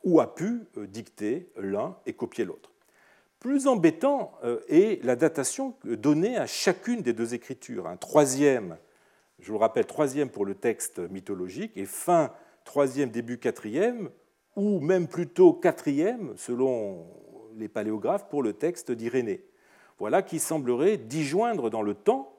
S2: ou a pu euh, dicter l'un et copier l'autre. Plus embêtant euh, est la datation donnée à chacune des deux écritures. Un troisième, je vous le rappelle, troisième pour le texte mythologique et fin troisième, début quatrième, ou même plutôt quatrième, selon les paléographes, pour le texte d'Irénée. Voilà qui semblerait disjoindre dans le temps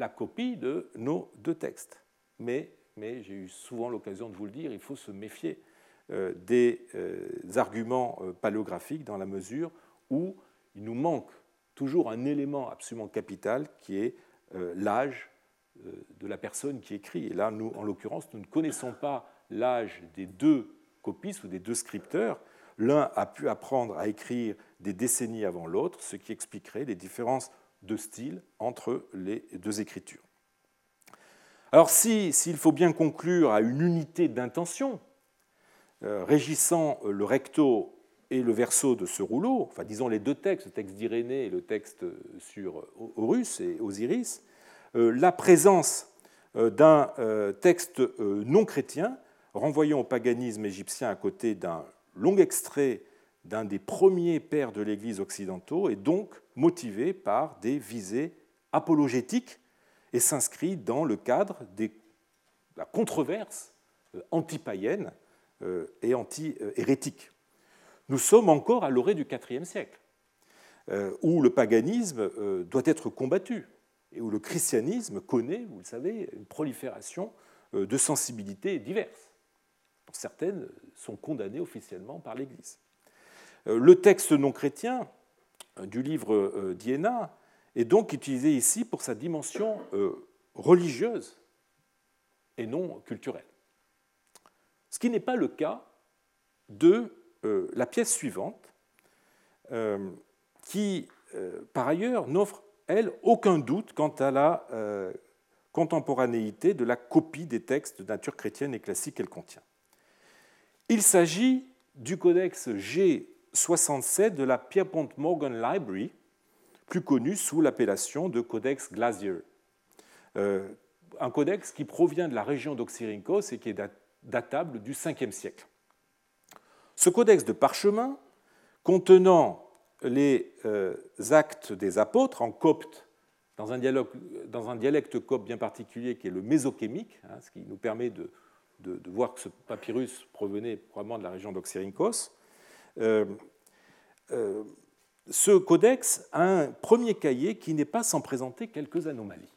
S2: la copie de nos deux textes. Mais, mais j'ai eu souvent l'occasion de vous le dire, il faut se méfier euh, des euh, arguments euh, paléographiques dans la mesure où il nous manque toujours un élément absolument capital qui est l'âge de la personne qui écrit. Et là, nous, en l'occurrence, nous ne connaissons pas l'âge des deux copistes ou des deux scripteurs. L'un a pu apprendre à écrire des décennies avant l'autre, ce qui expliquerait les différences de style entre les deux écritures. Alors s'il faut bien conclure à une unité d'intention euh, régissant euh, le recto et le verso de ce rouleau, enfin disons les deux textes, le texte d'Irénée et le texte sur Horus et Osiris, euh, la présence d'un texte non chrétien renvoyant au paganisme égyptien à côté d'un long extrait d'un des premiers pères de l'Église occidentaux est donc motivé par des visées apologétiques et s'inscrit dans le cadre de la controverse antipaïenne euh, et anti-hérétique. Nous sommes encore à l'orée du IVe siècle, euh, où le paganisme euh, doit être combattu et où le christianisme connaît, vous le savez, une prolifération de sensibilités diverses. Certaines sont condamnées officiellement par l'Église. Le texte non chrétien du livre d'Iéna est donc utilisé ici pour sa dimension religieuse et non culturelle. Ce qui n'est pas le cas de euh, la pièce suivante, euh, qui, euh, par ailleurs, n'offre, elle, aucun doute quant à la contemporanéité de la copie des textes de nature chrétienne et classique qu'elle contient. Il s'agit du codex G67 de la Pierpont Morgan Library, plus connu sous l'appellation de codex Glazier. un codex qui provient de la région d'Oxyrhynchos et qui est datable du 5e siècle. Ce codex de parchemin, contenant les euh, actes des apôtres en copte, dans un, dialecte copte bien particulier qui est le mésokémique, hein, ce qui nous permet de, voir que ce papyrus provenait probablement de la région d'Oxyrhynchos, euh, euh, ce codex a un premier cahier qui n'est pas sans présenter quelques anomalies.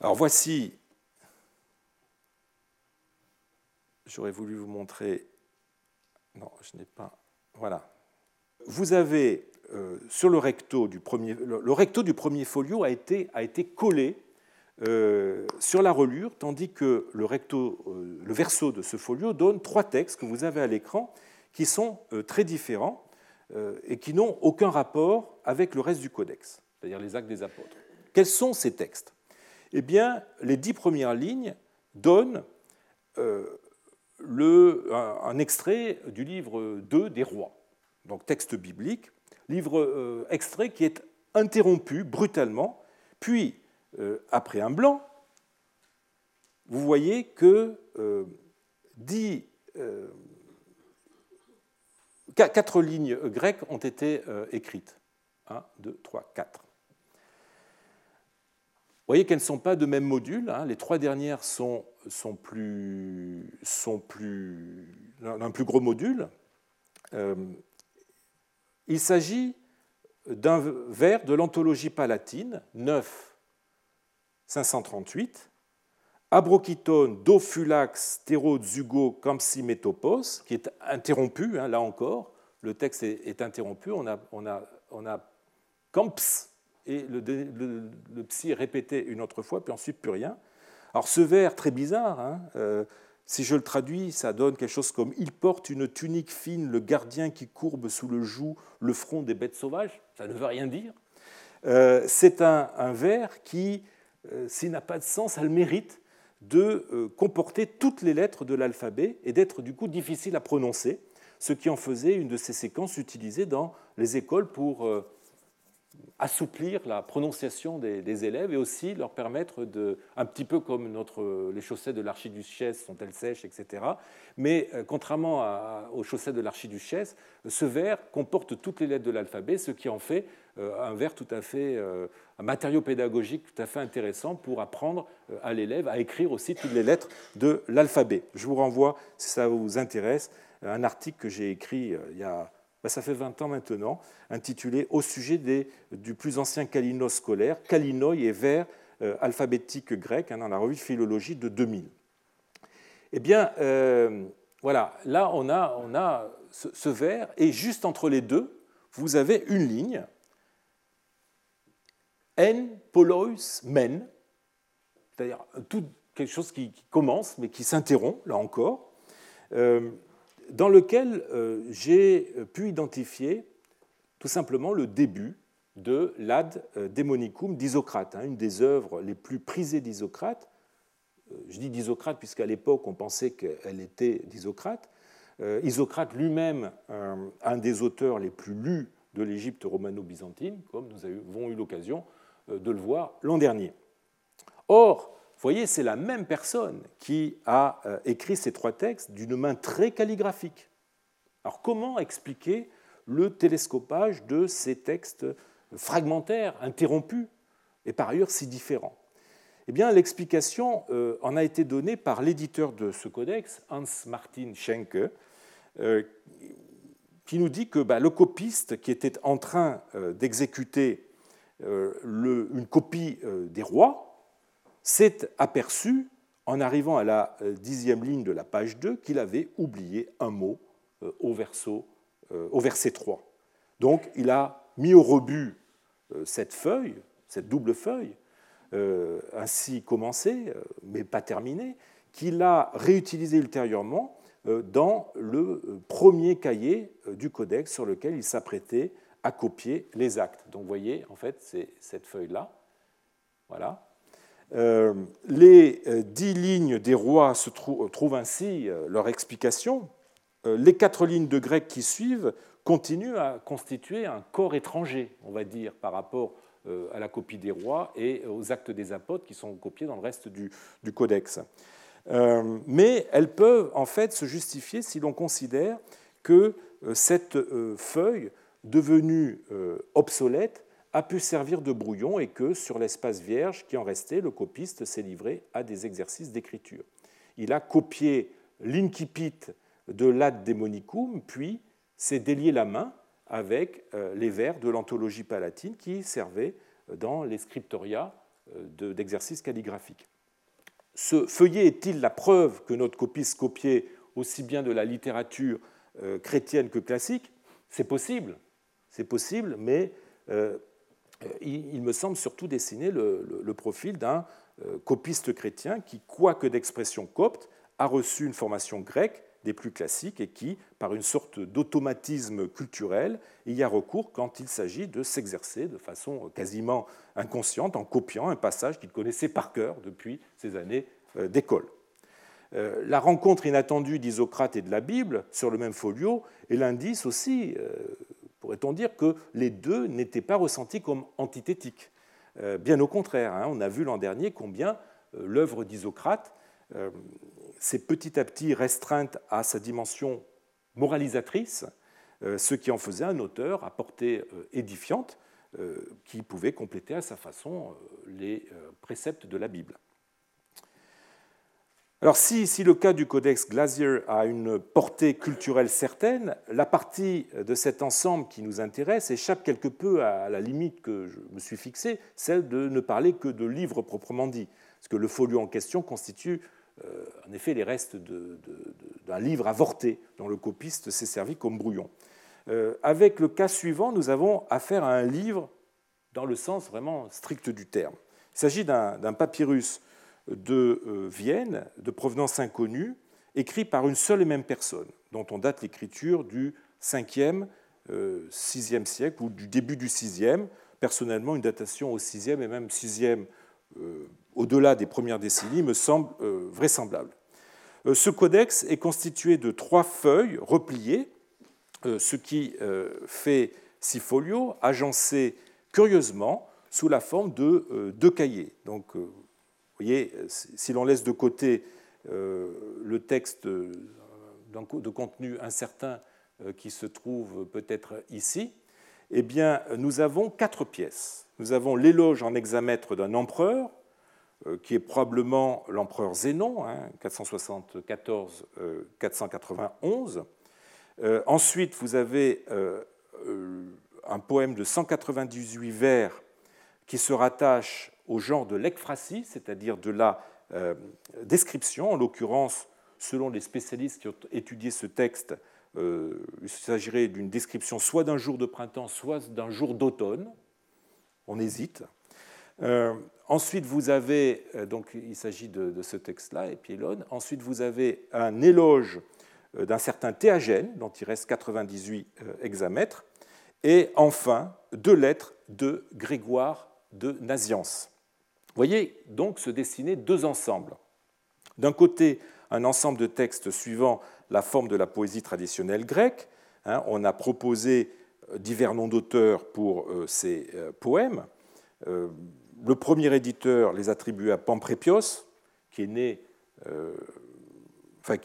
S2: Alors voici J'aurais voulu vous montrer. Non, je n'ai pas. Voilà. Vous avez euh, sur le recto du premier, le, recto du premier folio a été, a été collé euh, sur la relure, tandis que le, recto, euh, le verso de ce folio donne trois textes que vous avez à l'écran qui sont très différents et qui n'ont aucun rapport avec le reste du codex, c'est-à-dire les actes des apôtres. Quels sont ces textes? Eh bien, les dix premières lignes donnent le, un, extrait du livre 2 des rois, donc texte biblique, livre euh, extrait qui est interrompu brutalement, puis euh, après un blanc, vous voyez que euh, dix, quatre lignes grecques ont été écrites. 1, 2, 3, 4 voyez qu'elles ne sont pas de même module. Hein. Les trois dernières sont, sont plus, sont plus, d'un plus gros module. il s'agit d'un vers de l'anthologie palatine 9 538 Abrochitone dofulax zugo campsimetopos, qui est interrompu, hein, là encore, le texte est, interrompu, on a, on a, on a camps, et le, le, psi est répété une autre fois, puis ensuite plus rien. Alors ce vers très bizarre, hein, euh, si je le traduis, ça donne quelque chose comme Il porte une tunique fine, le gardien qui courbe sous le joug le front des bêtes sauvages. Ça ne veut rien dire. Euh, c'est un, un, vers qui, euh, s'il n'a pas de sens, a le mérite de euh, comporter toutes les lettres de l'alphabet et d'être du coup difficile à prononcer, ce qui en faisait une de ces séquences utilisées dans les écoles pour euh, assouplir la prononciation des, élèves et aussi leur permettre de, un petit peu comme les chaussettes de l'archiduchesse sont-elles sèches, etc. Mais euh, contrairement aux chaussettes de l'archiduchesse, ce vers comporte toutes les lettres de l'alphabet, ce qui en fait un vers tout à fait, euh, un matériau pédagogique tout à fait intéressant pour apprendre à l'élève à écrire aussi toutes les lettres de l'alphabet. Je vous renvoie, si ça vous intéresse, un article que j'ai écrit il y a bah, ça fait 20 ans maintenant, intitulé Au sujet des, du plus ancien kalinos scolaire, kalinoi et vers euh, alphabétique grec, hein, dans la revue philologie de 2000. Eh bien, euh, voilà, là on a, on a ce, vers, et juste entre les deux, vous avez une ligne, en polois men, c'est-à-dire tout quelque chose qui, commence mais qui s'interrompt, là encore. Euh, dans lequel euh, j'ai pu identifier tout simplement le début de l'Ad Demonicum d'Isocrate, hein, une des œuvres les plus prisées d'Isocrate. Euh, je dis d'Isocrate puisqu'à l'époque on pensait qu'elle était d'Isocrate. Euh, Isocrate lui-même, un des auteurs les plus lus de l'Égypte romano-byzantine, comme nous avons eu l'occasion de le voir l'an dernier. Or, vous voyez, c'est la même personne qui a euh, écrit ces trois textes d'une main très calligraphique. Alors comment expliquer le télescopage de ces textes fragmentaires, interrompus, et par ailleurs si différents? Eh bien, l'explication euh, en a été donnée par l'éditeur de ce codex, Hans Martin Schenke, euh, qui nous dit que bah, le copiste qui était en train d'exécuter une copie des rois, s'est aperçu, en arrivant à la euh, dixième ligne de la page 2, qu'il avait oublié un mot euh, au, euh, au verset 3. Donc il a mis au rebut cette feuille, cette double feuille, ainsi commencée, mais pas terminée, qu'il a réutilisée ultérieurement dans le premier cahier du codex sur lequel il s'apprêtait à copier les actes. Donc vous voyez, en fait, c'est cette feuille-là. Voilà. Euh, les euh, dix lignes des rois se trouvent ainsi euh, leur explication. Les quatre lignes de grec qui suivent continuent à constituer un corps étranger, on va dire, par rapport à la copie des rois et aux actes des apôtres qui sont copiés dans le reste du codex. Mais elles peuvent en fait se justifier si l'on considère que cette feuille devenue obsolète a pu servir de brouillon et que sur l'espace vierge qui en restait, le copiste s'est livré à des exercices d'écriture. Il a copié l'incipit de l'ad demonicum, puis s'est délié la main avec euh, les vers de l'anthologie palatine qui servaient dans les scriptoria euh, d'exercices calligraphiques. Ce feuillet est-il la preuve que notre copiste copiait aussi bien de la littérature euh, chrétienne que classique? C'est possible, c'est possible, mais euh, il me semble surtout dessiner le, profil d'un euh, copiste chrétien qui, quoique d'expression copte, a reçu une formation grecque des plus classiques et qui, par une sorte d'automatisme culturel, y a recours quand il s'agit de s'exercer de façon quasiment inconsciente en copiant un passage qu'il connaissait par cœur depuis ses années euh, d'école. La rencontre inattendue d'Isocrate et de la Bible sur le même folio est l'indice aussi pourrait-on dire que les deux n'étaient pas ressentis comme antithétiques. Euh, bien au contraire, hein, on a vu l'an dernier combien euh, l'œuvre d'Isocrate euh, s'est petit à petit restreinte à sa dimension moralisatrice, ce qui en faisait un auteur à portée édifiante qui pouvait compléter à sa façon les préceptes de la Bible. Alors si, si, le cas du codex Glazier a une portée culturelle certaine, la partie de cet ensemble qui nous intéresse échappe quelque peu à la limite que je me suis fixée, celle de ne parler que de livres proprement dit, parce que le folio en question constitue euh, en effet les restes d'un livre avorté dont le copiste s'est servi comme brouillon. Euh, avec le cas suivant, nous avons affaire à un livre dans le sens vraiment strict du terme. Il s'agit d'un papyrus de euh, Vienne, de provenance inconnue, écrit par une seule et même personne, dont on date l'écriture du 5e, 6e siècle ou du début du 6e. Personnellement, une datation au 6e et même 6e au-delà des premières décennies me semble euh, vraisemblable. Euh, ce codex est constitué de trois feuilles repliées, euh, ce qui fait six folios agencés curieusement sous la forme de deux cahiers. Donc, vous voyez, si l'on laisse de côté le texte de contenu incertain qui se trouve peut-être ici, eh bien, nous avons quatre pièces. Nous avons l'éloge en hexamètre d'un empereur, euh, qui est probablement l'empereur Zénon, 474-491. Hein, euh, ensuite, vous avez euh, un poème de 198 vers qui se rattache au genre de l'ekphrasie, c'est-à-dire de la description. En l'occurrence, selon les spécialistes qui ont étudié ce texte, il s'agirait d'une description soit d'un jour de printemps, soit d'un jour d'automne. On hésite. Ensuite, vous avez, euh, donc il s'agit de, ce texte-là, Épilone. Ensuite, vous avez un éloge euh, d'un certain Théagène, dont il reste 98 euh, hexamètres. Et enfin, deux lettres de Grégoire de Naziance. Voyez donc se dessiner deux ensembles. D'un côté, un ensemble de textes suivant la forme de la poésie traditionnelle grecque. Hein, on a proposé divers noms d'auteurs pour ces poèmes le premier éditeur les attribue à Pamprépios, qui est né, euh, enfin,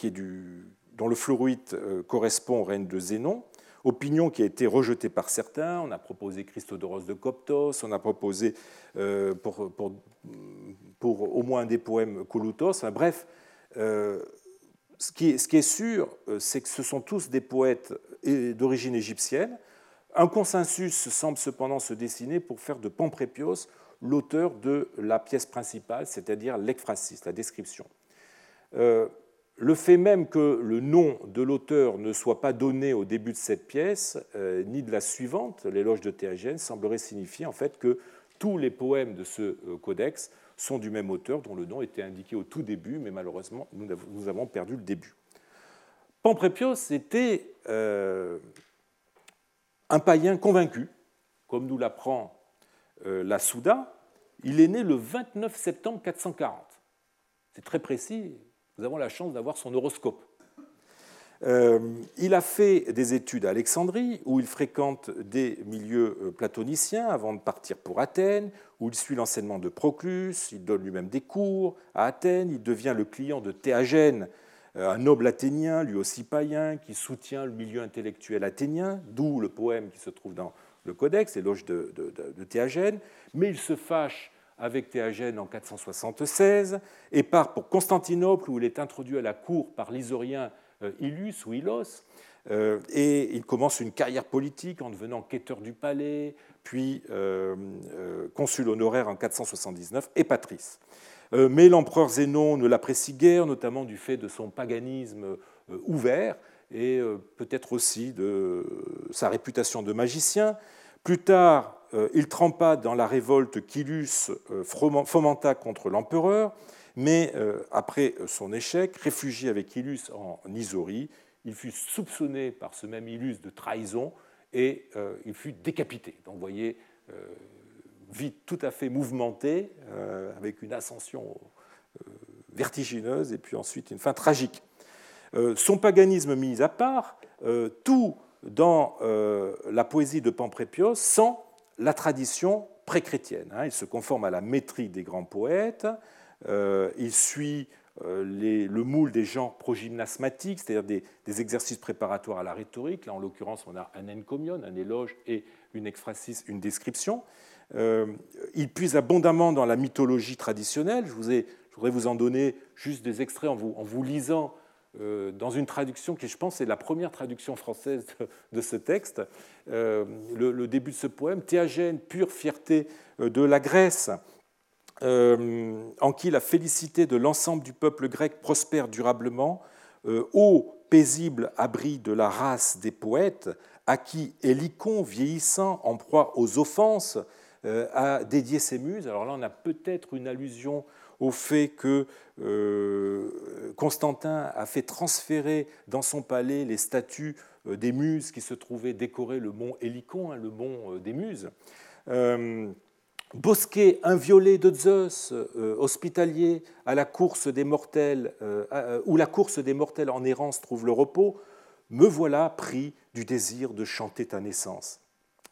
S2: dont le fluorite euh, correspond au règne de Zénon. Opinion qui a été rejetée par certains. On a proposé Christodoros de Coptos, on a proposé euh, pour, au moins des poèmes Kouloutos. bref, ce qui, est, ce qui est sûr, c'est que ce sont tous des poètes d'origine égyptienne. Un consensus semble cependant se dessiner pour faire de Pamprépios l'auteur de la pièce principale, c'est-à-dire l'ekphrasis, la description. Euh, le fait même que le nom de l'auteur ne soit pas donné au début de cette pièce, euh, ni de la suivante, l'éloge de Théagène, semblerait signifier en fait que tous les poèmes de ce euh, codex sont du même auteur, dont le nom était indiqué au tout début, mais malheureusement, nous avons perdu le début. Pamprépios était un païen convaincu, comme nous l'apprend la Souda, il est né le 29 septembre 440. C'est très précis, nous avons la chance d'avoir son horoscope. Euh, il a fait des études à Alexandrie, où il fréquente des milieux euh, platoniciens avant de partir pour Athènes, où il suit l'enseignement de Proclus, il donne lui-même des cours à Athènes, il devient le client de Théagène, euh, un noble athénien, lui aussi païen, qui soutient le milieu intellectuel athénien, d'où le poème qui se trouve dans le Codex, l'éloge de, de, Théagène, mais il se fâche avec Théagène en 476 et part pour Constantinople où il est introduit à la cour par l'isorien euh, Ilus ou Ilos. Euh, et il commence une carrière politique en devenant quêteur du palais, puis euh, consul honoraire en 479 et patrice. Mais l'empereur Zénon ne l'apprécie guère, notamment du fait de son paganisme ouvert et peut-être aussi de sa réputation de magicien. Plus tard, il trempa dans la révolte qu'Ilus euh, fomenta contre l'empereur, mais euh, après son échec, réfugié avec Ilus en Isorie, il fut soupçonné par ce même Ilus de trahison et il fut décapité. Donc vous voyez, vie tout à fait mouvementée, avec une ascension vertigineuse et puis ensuite une fin tragique. Son paganisme mis à part, tout dans euh, la poésie de Pamprépios sans la tradition pré-chrétienne. Hein. Il se conforme à la métrique des grands poètes, euh, il suit euh, le moule des genres progymnasmatiques, c'est-à-dire des, exercices préparatoires à la rhétorique. Là, en l'occurrence, on a un encomion, un éloge et une exphrasis, une description. il puise abondamment dans la mythologie traditionnelle. Je voudrais vous en donner juste des extraits en vous lisant euh, dans une traduction qui, je pense, est la première traduction française de, ce texte, euh, le, début de ce poème, Théagène, pure fierté euh, de la Grèce, en qui la félicité de l'ensemble du peuple grec prospère durablement, ô paisible abri de la race des poètes, à qui Hélicon, vieillissant, en proie aux offenses, a dédié ses muses. Alors là, on a peut-être une allusion au fait que euh, Constantin a fait transférer dans son palais les statues euh, des muses qui se trouvaient décorées le mont Hélicon, hein, le mont euh, des muses. Bosquet inviolé de Zeus, hospitalier à la course des mortels, où la course des mortels en errance trouve le repos, me voilà pris du désir de chanter ta naissance.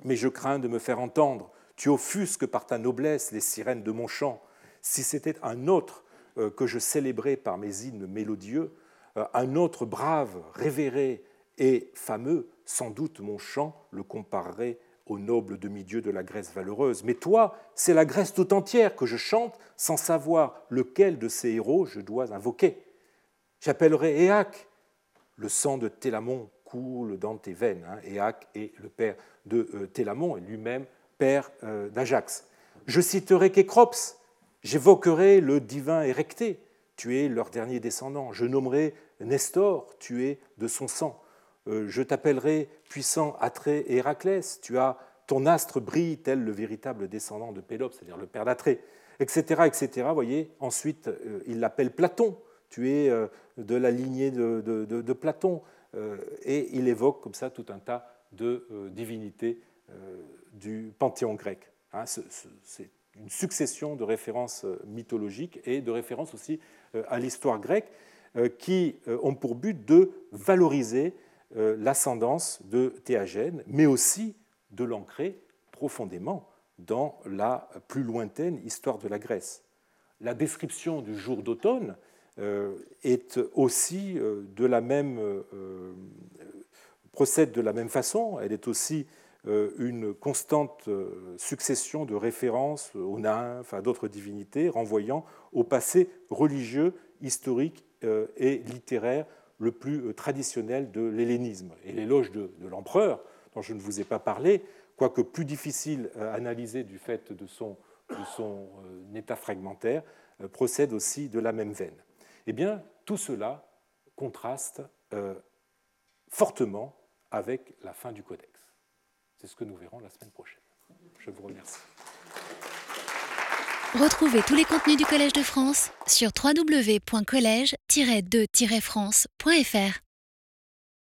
S2: Mais je crains de me faire entendre. Tu offusques par ta noblesse les sirènes de mon chant. Si c'était un autre euh, que je célébrais par mes hymnes mélodieux, euh, un autre brave, révéré et fameux, sans doute mon chant le comparerait au noble demi-dieu de la Grèce valeureuse. Mais toi, c'est la Grèce tout entière que je chante sans savoir lequel de ces héros je dois invoquer. J'appellerai Éac. Le sang de Télamon coule dans tes veines. Hein. Est le père de euh, Télamon et lui-même père d'Ajax. Je citerai Kécrops, J'évoquerai le divin Érecté, tu es leur dernier descendant. Je nommerai Nestor, tu es de son sang. Euh, je t'appellerai puissant Atrée Héraclès, tu as ton astre brille tel le véritable descendant de Pélope, c'est-à-dire le père d'Atrée, etc., etc. voyez, ensuite euh, il l'appelle Platon, tu es euh, de la lignée de, Platon, et il évoque comme ça tout un tas de divinités du panthéon grec. Hein, une succession de références euh, mythologiques et de références aussi euh, à l'histoire grecque euh, qui ont pour but de valoriser l'ascendance de Théagène, mais aussi de l'ancrer profondément dans la plus lointaine histoire de la Grèce. La description du jour d'automne est aussi de la même procède de la même façon. Elle est aussi une constante euh, succession de références aux nymphes, à d'autres divinités, renvoyant au passé religieux, historique euh, et littéraire le plus traditionnel de l'hellénisme. Et l'éloge de, l'empereur, dont je ne vous ai pas parlé, quoique plus difficile à analyser du fait de son état fragmentaire, procède aussi de la même veine. Eh bien, tout cela contraste fortement avec la fin du Codex. C'est ce que nous verrons la semaine prochaine. Je vous remercie.
S1: Retrouvez tous les contenus du Collège de France sur www.colège-2-france.fr.